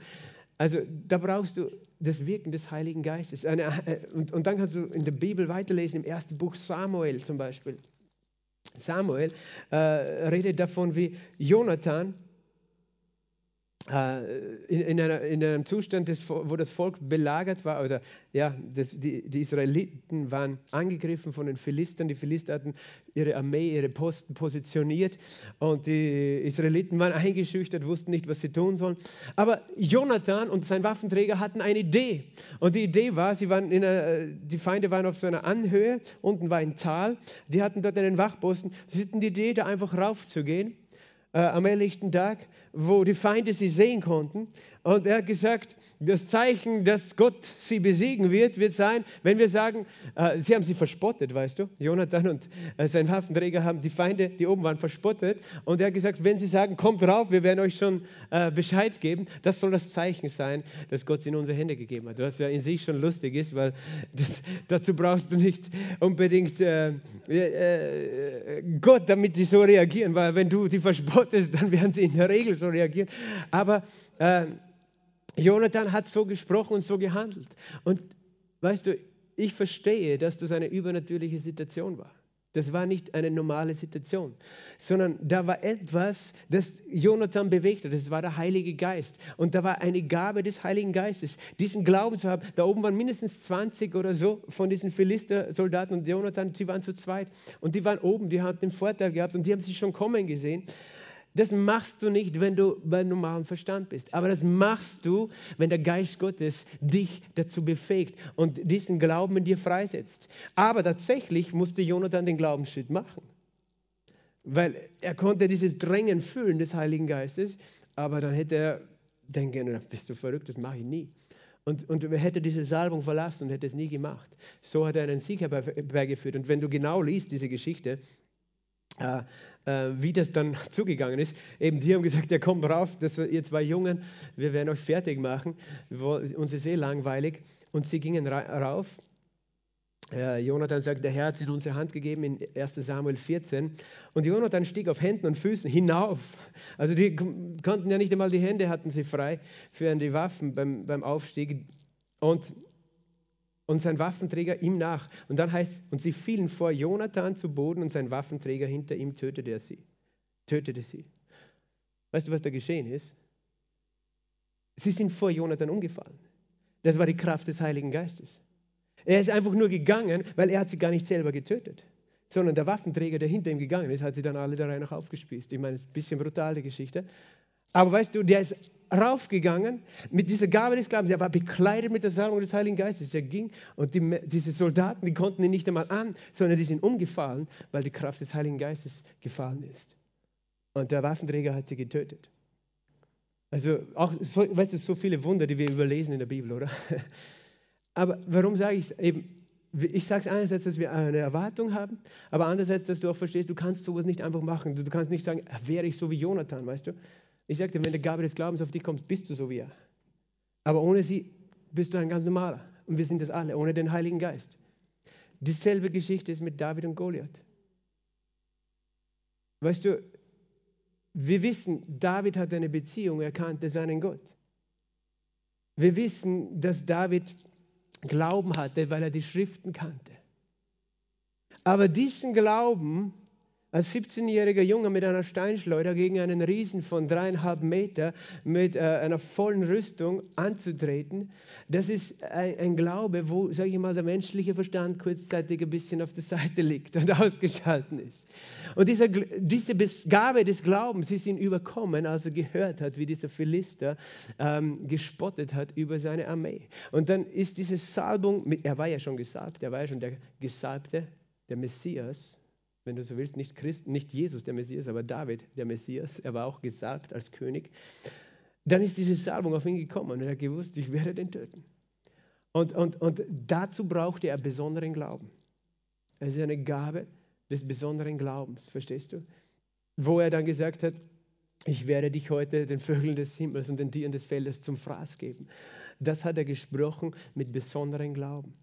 Also da brauchst du das Wirken des Heiligen Geistes. Eine, äh, und, und dann kannst du in der Bibel weiterlesen, im ersten Buch Samuel zum Beispiel. Samuel äh, redet davon, wie Jonathan in, in, einer, in, einem Zustand, des, wo das Volk belagert war, oder ja, das, die, die, Israeliten waren angegriffen von den Philistern. Die Philister hatten ihre Armee, ihre Posten positioniert und die Israeliten waren eingeschüchtert, wussten nicht, was sie tun sollen. Aber Jonathan und sein Waffenträger hatten eine Idee. Und die Idee war, sie waren in einer, die Feinde waren auf so einer Anhöhe, unten war ein Tal, die hatten dort einen Wachposten. Sie hatten die Idee, da einfach raufzugehen äh, am helllichten Tag, wo die Feinde sie sehen konnten. Und er hat gesagt, das Zeichen, dass Gott sie besiegen wird, wird sein, wenn wir sagen, äh, sie haben sie verspottet, weißt du. Jonathan und äh, sein Waffenträger haben die Feinde, die oben waren, verspottet. Und er hat gesagt, wenn sie sagen, kommt rauf, wir werden euch schon äh, Bescheid geben, das soll das Zeichen sein, dass Gott sie in unsere Hände gegeben hat. Was ja in sich schon lustig ist, weil das, dazu brauchst du nicht unbedingt äh, äh, Gott, damit die so reagieren, weil wenn du sie verspottest, dann werden sie in der Regel so reagieren. Aber äh, Jonathan hat so gesprochen und so gehandelt. Und weißt du, ich verstehe, dass das eine übernatürliche Situation war. Das war nicht eine normale Situation, sondern da war etwas, das Jonathan bewegte. Das war der Heilige Geist. Und da war eine Gabe des Heiligen Geistes, diesen Glauben zu haben. Da oben waren mindestens 20 oder so von diesen Philister-Soldaten und Jonathan, sie waren zu zweit. Und die waren oben, die hatten den Vorteil gehabt und die haben sich schon kommen gesehen. Das machst du nicht, wenn du beim normalen Verstand bist. Aber das machst du, wenn der Geist Gottes dich dazu befähigt und diesen Glauben in dir freisetzt. Aber tatsächlich musste Jonathan den Glaubensschritt machen. Weil er konnte dieses Drängen fühlen des Heiligen Geistes, aber dann hätte er denken, bist du verrückt, das mache ich nie. Und, und er hätte diese Salbung verlassen und hätte es nie gemacht. So hat er einen Sieg herbeigeführt. Und wenn du genau liest, diese Geschichte, äh, äh, wie das dann [laughs] zugegangen ist. Eben, die haben gesagt, ja komm rauf, das, ihr zwei Jungen, wir werden euch fertig machen, uns ist eh langweilig. Und sie gingen ra rauf. Äh, Jonathan sagt, der Herr hat in unsere Hand gegeben in 1 Samuel 14. Und Jonathan stieg auf Händen und Füßen hinauf. Also die konnten ja nicht einmal die Hände, hatten sie frei für die Waffen beim, beim Aufstieg. Und und sein Waffenträger ihm nach. Und dann heißt und sie fielen vor Jonathan zu Boden und sein Waffenträger hinter ihm tötete er sie. Tötete sie. Weißt du, was da geschehen ist? Sie sind vor Jonathan umgefallen. Das war die Kraft des Heiligen Geistes. Er ist einfach nur gegangen, weil er hat sie gar nicht selber getötet, sondern der Waffenträger, der hinter ihm gegangen ist, hat sie dann alle der Reihe nach aufgespießt. Ich meine, es ist ein bisschen brutale Geschichte. Aber weißt du, der ist raufgegangen mit dieser Gabe des Glaubens. Er war bekleidet mit der Salbung des Heiligen Geistes. Er ging und die, diese Soldaten, die konnten ihn nicht einmal an, sondern die sind umgefallen, weil die Kraft des Heiligen Geistes gefallen ist. Und der Waffenträger hat sie getötet. Also auch, so, weißt du, so viele Wunder, die wir überlesen in der Bibel, oder? [laughs] Aber warum sage ich es eben? Ich sage es einerseits, dass wir eine Erwartung haben, aber andererseits, dass du auch verstehst, du kannst sowas nicht einfach machen. Du, du kannst nicht sagen, wäre ich so wie Jonathan, weißt du? Ich sagte, wenn die Gabe des Glaubens auf dich kommt, bist du so wie er. Aber ohne sie bist du ein ganz normaler. Und wir sind das alle, ohne den Heiligen Geist. Dieselbe Geschichte ist mit David und Goliath. Weißt du, wir wissen, David hat eine Beziehung, er kannte seinen Gott. Wir wissen, dass David Glauben hatte, weil er die Schriften kannte. Aber diesen Glauben als 17-jähriger Junge mit einer Steinschleuder gegen einen Riesen von dreieinhalb Meter mit äh, einer vollen Rüstung anzutreten, das ist ein, ein Glaube, wo, sage ich mal, der menschliche Verstand kurzzeitig ein bisschen auf der Seite liegt und [laughs] ausgeschalten ist. Und dieser, diese Gabe des Glaubens ist ihn überkommen, als er gehört hat, wie dieser Philister ähm, gespottet hat über seine Armee. Und dann ist diese Salbung, mit, er war ja schon gesalbt, er war ja schon der Gesalbte, der Messias, wenn du so willst, nicht, Christ, nicht Jesus der Messias, aber David der Messias, er war auch gesalbt als König, dann ist diese Salbung auf ihn gekommen und er hat gewusst, ich werde den töten. Und, und, und dazu brauchte er besonderen Glauben. Es ist eine Gabe des besonderen Glaubens, verstehst du? Wo er dann gesagt hat, ich werde dich heute den Vögeln des Himmels und den Tieren des Feldes zum Fraß geben. Das hat er gesprochen mit besonderem Glauben.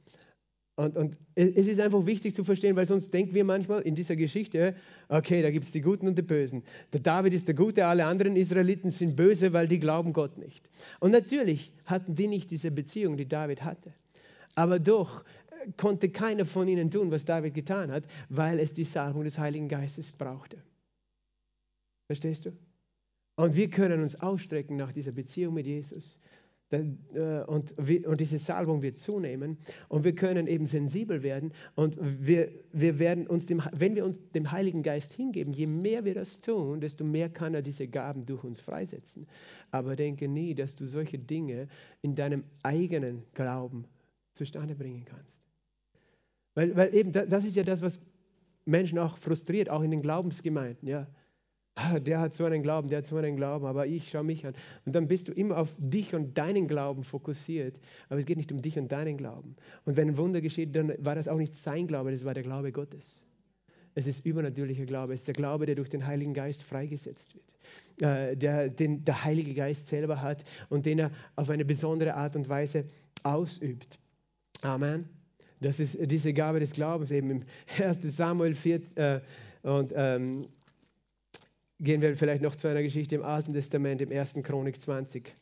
Und, und, es ist einfach wichtig zu verstehen, weil sonst denken wir manchmal in dieser Geschichte, okay, da gibt es die Guten und die Bösen. Der David ist der Gute, alle anderen Israeliten sind böse, weil die glauben Gott nicht. Und natürlich hatten die nicht diese Beziehung, die David hatte. Aber doch äh, konnte keiner von ihnen tun, was David getan hat, weil es die Salbung des Heiligen Geistes brauchte. Verstehst du? Und wir können uns ausstrecken nach dieser Beziehung mit Jesus. Äh, und, diese Salbung wird zunehmen und wir können eben sensibel werden und wir, wir werden uns dem, wenn wir uns dem Heiligen Geist hingeben, je mehr wir das tun, desto mehr kann er diese Gaben durch uns freisetzen. Aber denke nie, dass du solche Dinge in deinem eigenen Glauben zustande bringen kannst. Weil, weil eben das ist ja das, was Menschen auch frustriert, auch in den Glaubensgemeinden. Ja. Ah, der hat so einen Glauben, der hat so einen Glauben, aber ich schaue mich an. Und dann bist du immer auf dich und deinen Glauben fokussiert. Aber es geht nicht um dich und deinen Glauben. Und wenn ein Wunder geschieht, dann war das auch nicht sein Glaube, das war der Glaube Gottes. Es ist übernatürlicher Glaube. Es ist der Glaube, der durch den Heiligen Geist freigesetzt wird. Äh, der, den der Heilige Geist selber hat und den er auf eine besondere Art und Weise ausübt. Amen. Das ist diese Gabe des Glaubens eben im [laughs] 1. Samuel 4 äh, und ähm, gehen wir vielleicht noch zu einer Geschichte im Alten Testament, im 1. Chronik 20,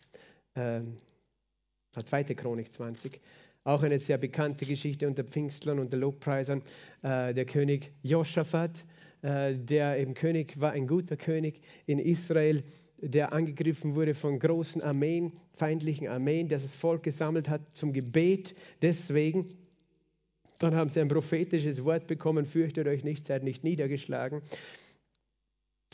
äh, 2. Chronik 20. Auch eine sehr bekannte Geschichte unter Pfingstlern und der Lobpreisern. Äh, der König Josaphat, äh, der eben König war, ein guter König in Israel, der angegriffen wurde von großen Armeen, feindlichen Armeen, das das Volk gesammelt hat zum Gebet. Deswegen, dann haben sie ein prophetisches Wort bekommen, fürchtet euch nicht, seid nicht niedergeschlagen.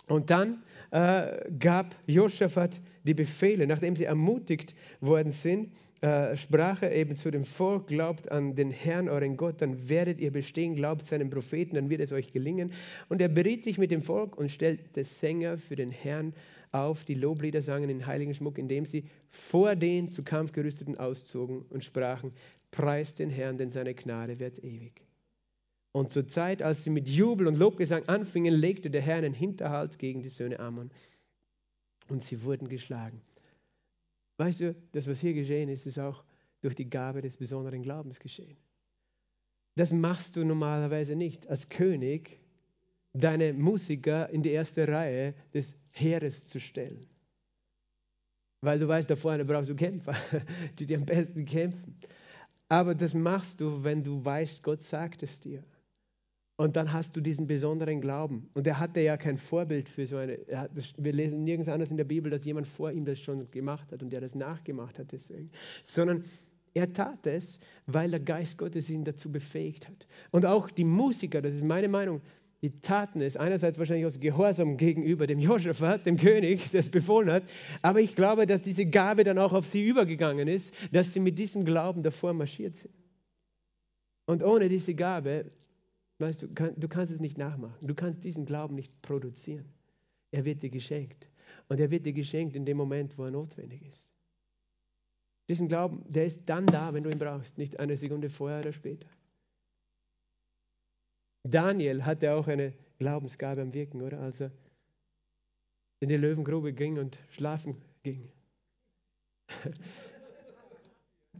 Und dann äh, gab Josaphat die Befehle, nachdem sie ermutigt worden sind, äh, sprach er eben zu dem Volk, glaubt an den Herrn, euren Gott, dann werdet ihr bestehen, glaubt seinen Propheten, dann wird es euch gelingen. Und er beriet sich mit dem Volk und stellte Sänger für den Herrn auf, die Loblieder sangen in heiligen Schmuck, indem sie vor den zu Kampf gerüsteten auszogen und sprachen, preist den Herrn, denn seine Gnade wird ewig. Und zur Zeit, als sie mit Jubel und Lobgesang anfingen, legte der Herr einen Hinterhalt gegen die Söhne Ammon. Und sie wurden geschlagen. Weißt du, das, was hier geschehen ist, ist auch durch die Gabe des besonderen Glaubens geschehen. Das machst du normalerweise nicht. Als König deine Musiker in die erste Reihe des Heeres zu stellen. Weil du weißt, da vorne brauchst du Kämpfer, [laughs] die dir am besten kämpfen. Aber das machst du, wenn du weißt, Gott sagt es dir. Und dann hast du diesen besonderen Glauben. Und er hatte ja kein Vorbild für so eine. Das, wir lesen nirgends anders in der Bibel, dass jemand vor ihm das schon gemacht hat und der das nachgemacht hat deswegen. Sondern er tat es, weil der Geist Gottes ihn dazu befähigt hat. Und auch die Musiker, das ist meine Meinung, die taten es einerseits wahrscheinlich aus Gehorsam gegenüber dem Josaphat, dem König, [laughs] der es befohlen hat. Aber ich glaube, dass diese Gabe dann auch auf sie übergegangen ist, dass sie mit diesem Glauben davor marschiert sind. Und ohne diese Gabe Weißt du, kann, du kannst es nicht nachmachen. Du kannst diesen Glauben nicht produzieren. Er wird dir geschenkt. Und er wird dir geschenkt in dem Moment, wo er notwendig ist. Diesen Glauben, der ist dann da, wenn du ihn brauchst, nicht eine Sekunde vorher oder später. Daniel hatte auch eine Glaubensgabe am Wirken, oder? Als er in die Löwengrube ging und schlafen ging. [laughs]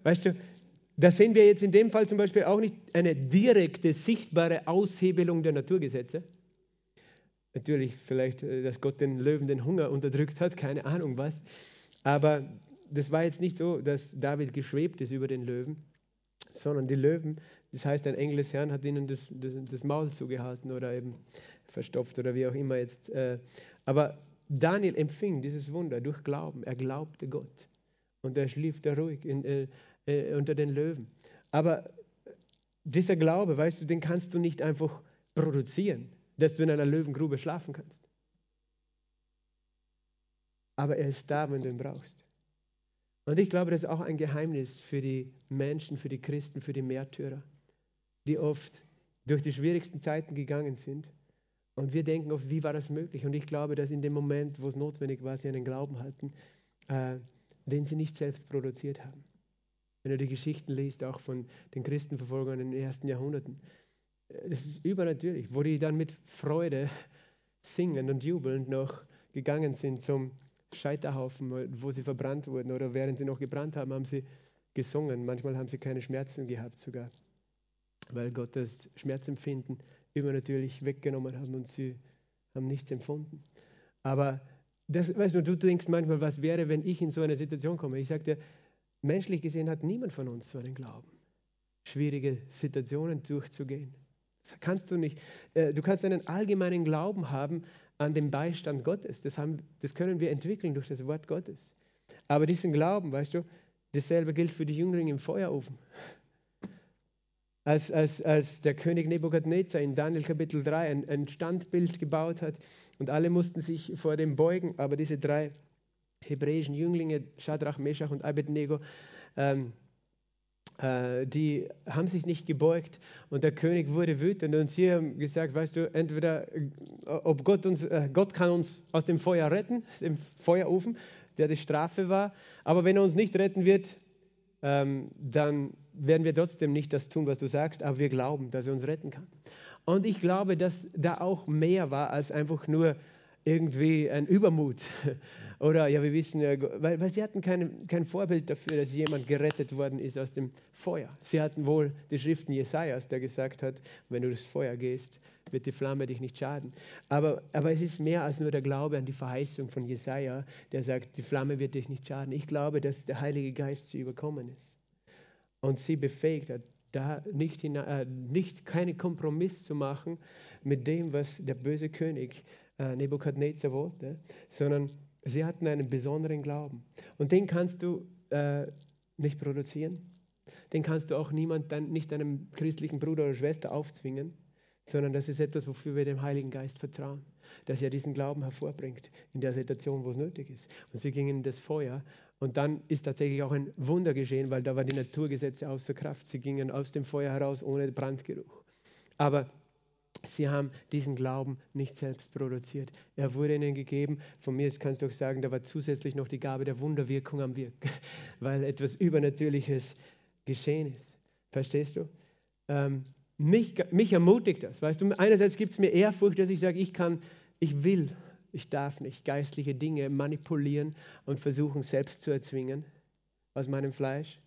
Weißt du, da sehen wir jetzt in dem Fall zum Beispiel auch nicht eine direkte, sichtbare Aushebelung der Naturgesetze. Natürlich vielleicht, äh, dass Gott den Löwen den Hunger unterdrückt hat, keine Ahnung was. Aber das war jetzt nicht so, dass David geschwebt ist über den Löwen, sondern die Löwen, das heißt, ein Engel des Herrn hat ihnen das, das, das Maul zugehalten oder eben verstopft oder wie auch immer jetzt. Äh. Aber Daniel empfing dieses Wunder durch Glauben. Er glaubte Gott. Und er schlief da ruhig. Äh, unter den Löwen. Aber dieser Glaube, weißt du, den kannst du nicht einfach produzieren, dass du in einer Löwengrube schlafen kannst. Aber er ist da, wenn du ihn brauchst. Und ich glaube, das ist auch ein Geheimnis für die Menschen, für die Christen, für die Märtyrer, die oft durch die schwierigsten Zeiten gegangen sind. Und wir denken oft, wie war das möglich? Und ich glaube, dass in dem Moment, wo es notwendig war, sie einen Glauben hatten, äh, den sie nicht selbst produziert haben. Wenn du die Geschichten liest, auch von den Christenverfolgern in den ersten Jahrhunderten, äh, das ist übernatürlich, wo die dann mit Freude singend und jubelnd noch gegangen sind zum Scheiterhaufen, wo sie verbrannt wurden oder während sie noch gebrannt haben, haben sie gesungen. Manchmal haben sie keine Schmerzen gehabt sogar, weil Gott das Schmerzempfinden übernatürlich weggenommen hat und sie haben nichts empfunden. Aber das, weißt du, du denkst manchmal, was wäre, wenn ich in so eine Situation komme? Ich sage dir, Menschlich gesehen hat niemand von uns so einen Glauben, schwierige Situationen durchzugehen. Das kannst du nicht. Äh, du kannst einen allgemeinen Glauben haben, an den Beistand Gottes. Das, haben, das können wir entwickeln durch das Wort Gottes. Aber diesen Glauben, weißt du, dasselbe gilt für die Jünglinge im Feuerofen. Als, als, als der König Nebukadnezar in Daniel Kapitel 3 ein, ein Standbild gebaut hat und alle mussten sich vor dem beugen, aber diese drei hebräischen Jünglinge, Shadrach, Meshach und Abednego, ähm, äh, die haben sich nicht gebeugt und der König wurde wütend und sie haben gesagt, weißt du, entweder, äh, ob Gott uns, äh, Gott kann uns aus dem Feuer retten, im Feuerofen, der die Strafe war, aber wenn er uns nicht retten wird, ähm, dann werden wir trotzdem nicht das tun, was du sagst, aber wir glauben, dass er uns retten kann. Und ich glaube, dass da auch mehr war als einfach nur irgendwie ein Übermut. [laughs] Oder ja, wir wissen weil, weil sie hatten kein, kein Vorbild dafür, dass jemand gerettet worden ist aus dem Feuer. Sie hatten wohl die Schriften Jesajas, der gesagt hat, wenn du durchs Feuer gehst, wird die Flamme dich nicht schaden. Aber, aber es ist mehr als nur der Glaube an die Verheißung von Jesaja, der sagt, die Flamme wird dich nicht schaden. Ich glaube, dass der Heilige Geist sie überkommen ist und sie befähigt hat, da nicht, äh, nicht keinen Kompromiss zu machen mit dem, was der böse König äh, Nebukadnezar wollte, sondern sie hatten einen besonderen Glauben. Und den kannst du äh, nicht produzieren. Den kannst du auch niemand, nicht deinem christlichen Bruder oder Schwester aufzwingen, sondern das ist etwas, wofür wir dem Heiligen Geist vertrauen, dass er diesen Glauben hervorbringt in der Situation, wo es nötig ist. Und sie gingen in das Feuer und dann ist tatsächlich auch ein Wunder geschehen, weil da waren die Naturgesetze außer Kraft. Sie gingen aus dem Feuer heraus ohne Brandgeruch. Aber Sie haben diesen Glauben nicht selbst produziert. Er wurde ihnen gegeben. Von mir kannst du auch sagen, da war zusätzlich noch die Gabe der Wunderwirkung am Wirken, [laughs] weil etwas Übernatürliches geschehen ist. Verstehst du? Ähm, mich, mich ermutigt das. Weißt du, einerseits gibt es mir Ehrfurcht, dass ich sage, ich kann, ich will, ich darf nicht geistliche Dinge manipulieren und versuchen selbst zu erzwingen aus meinem Fleisch.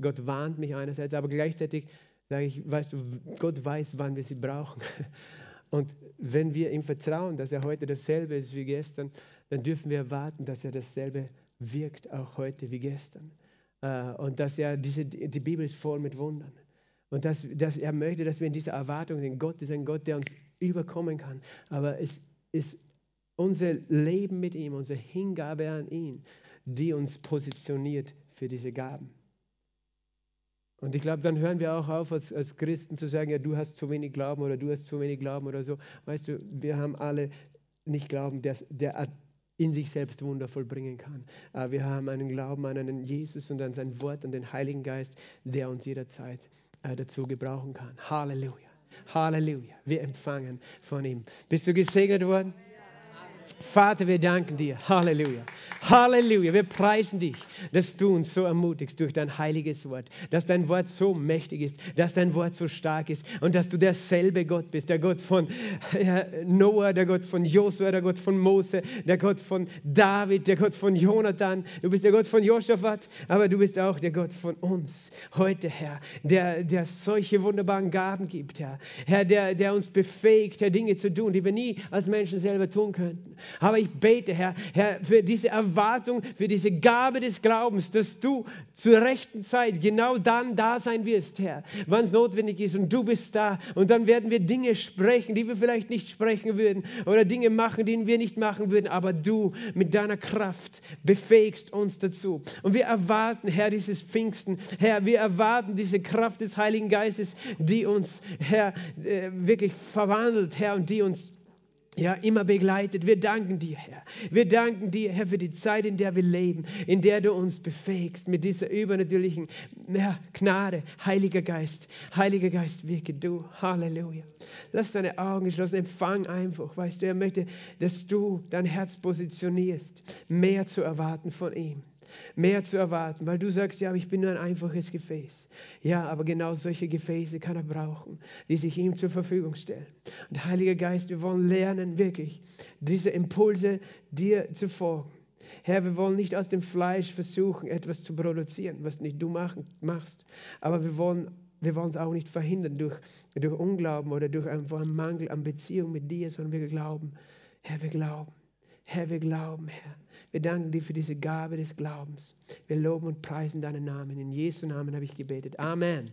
Gott warnt mich einerseits, aber gleichzeitig sage ich, weißt du, Gott weiß, wann wir sie brauchen. [laughs] Und wenn wir ihm vertrauen, dass er heute dasselbe ist wie gestern, dann dürfen wir erwarten, dass er dasselbe wirkt, auch heute wie gestern. Äh, und dass er diese, die Bibel ist voll mit Wundern. Und dass, dass er möchte, dass wir in dieser Erwartung sind. Gott ist ein Gott, der uns überkommen kann. Aber es ist unser Leben mit ihm, unsere Hingabe an ihn, die uns positioniert für diese Gaben. Und ich glaube, dann hören wir auch auf, als, als Christen zu sagen, ja, du hast zu wenig Glauben oder du hast zu wenig Glauben oder so. Weißt du, wir haben alle nicht Glauben, der, der in sich selbst Wunder vollbringen kann. Aber wir haben einen Glauben an einen Jesus und an sein Wort, an den Heiligen Geist, der uns jederzeit äh, dazu gebrauchen kann. Halleluja. Halleluja. Wir empfangen von ihm. Bist du gesegnet worden? Vater, wir danken dir. Halleluja. Halleluja. Wir preisen dich, dass du uns so ermutigst durch dein heiliges Wort, dass dein Wort so mächtig ist, dass dein Wort so stark ist und dass du derselbe Gott bist, der Gott von Noah, der Gott von Josua, der Gott von Mose, der Gott von David, der Gott von Jonathan. Du bist der Gott von Josaphat, aber du bist auch der Gott von uns heute, Herr, der, der solche wunderbaren Gaben gibt, Herr. Herr, der, der uns befähigt, Herr, Dinge zu tun, die wir nie als Menschen selber tun könnten. Aber ich bete, Herr, Herr, für diese Erwartung, für diese Gabe des Glaubens, dass du zur rechten Zeit genau dann da sein wirst, Herr, wann es notwendig ist und du bist da. Und dann werden wir Dinge sprechen, die wir vielleicht nicht sprechen würden oder Dinge machen, die wir nicht machen würden. Aber du mit deiner Kraft befähigst uns dazu. Und wir erwarten, Herr, dieses Pfingsten. Herr, wir erwarten diese Kraft des Heiligen Geistes, die uns, Herr, äh, wirklich verwandelt, Herr, und die uns ja, immer begleitet. Wir danken dir, Herr. Wir danken dir, Herr, für die Zeit, in der wir leben, in der du uns befähigst mit dieser übernatürlichen ja, Gnade. Heiliger Geist, Heiliger Geist, wirke du. Halleluja. Lass deine Augen geschlossen, empfang einfach. Weißt du, er möchte, dass du dein Herz positionierst, mehr zu erwarten von ihm mehr zu erwarten, weil du sagst, ja, aber ich bin nur ein einfaches Gefäß. Ja, aber genau solche Gefäße kann er brauchen, die sich ihm zur Verfügung stellen. Und Heiliger Geist, wir wollen lernen, wirklich diese Impulse dir zu folgen. Herr, wir wollen nicht aus dem Fleisch versuchen, etwas zu produzieren, was nicht du machen, machst, aber wir wollen wir wollen es auch nicht verhindern durch, durch Unglauben oder durch einfach einen Mangel an Beziehung mit dir, sondern wir glauben, Herr, wir glauben, Herr, wir glauben, Herr. Wir danken dir für diese Gabe des Glaubens. Wir loben und preisen deinen Namen. In Jesu Namen habe ich gebetet. Amen.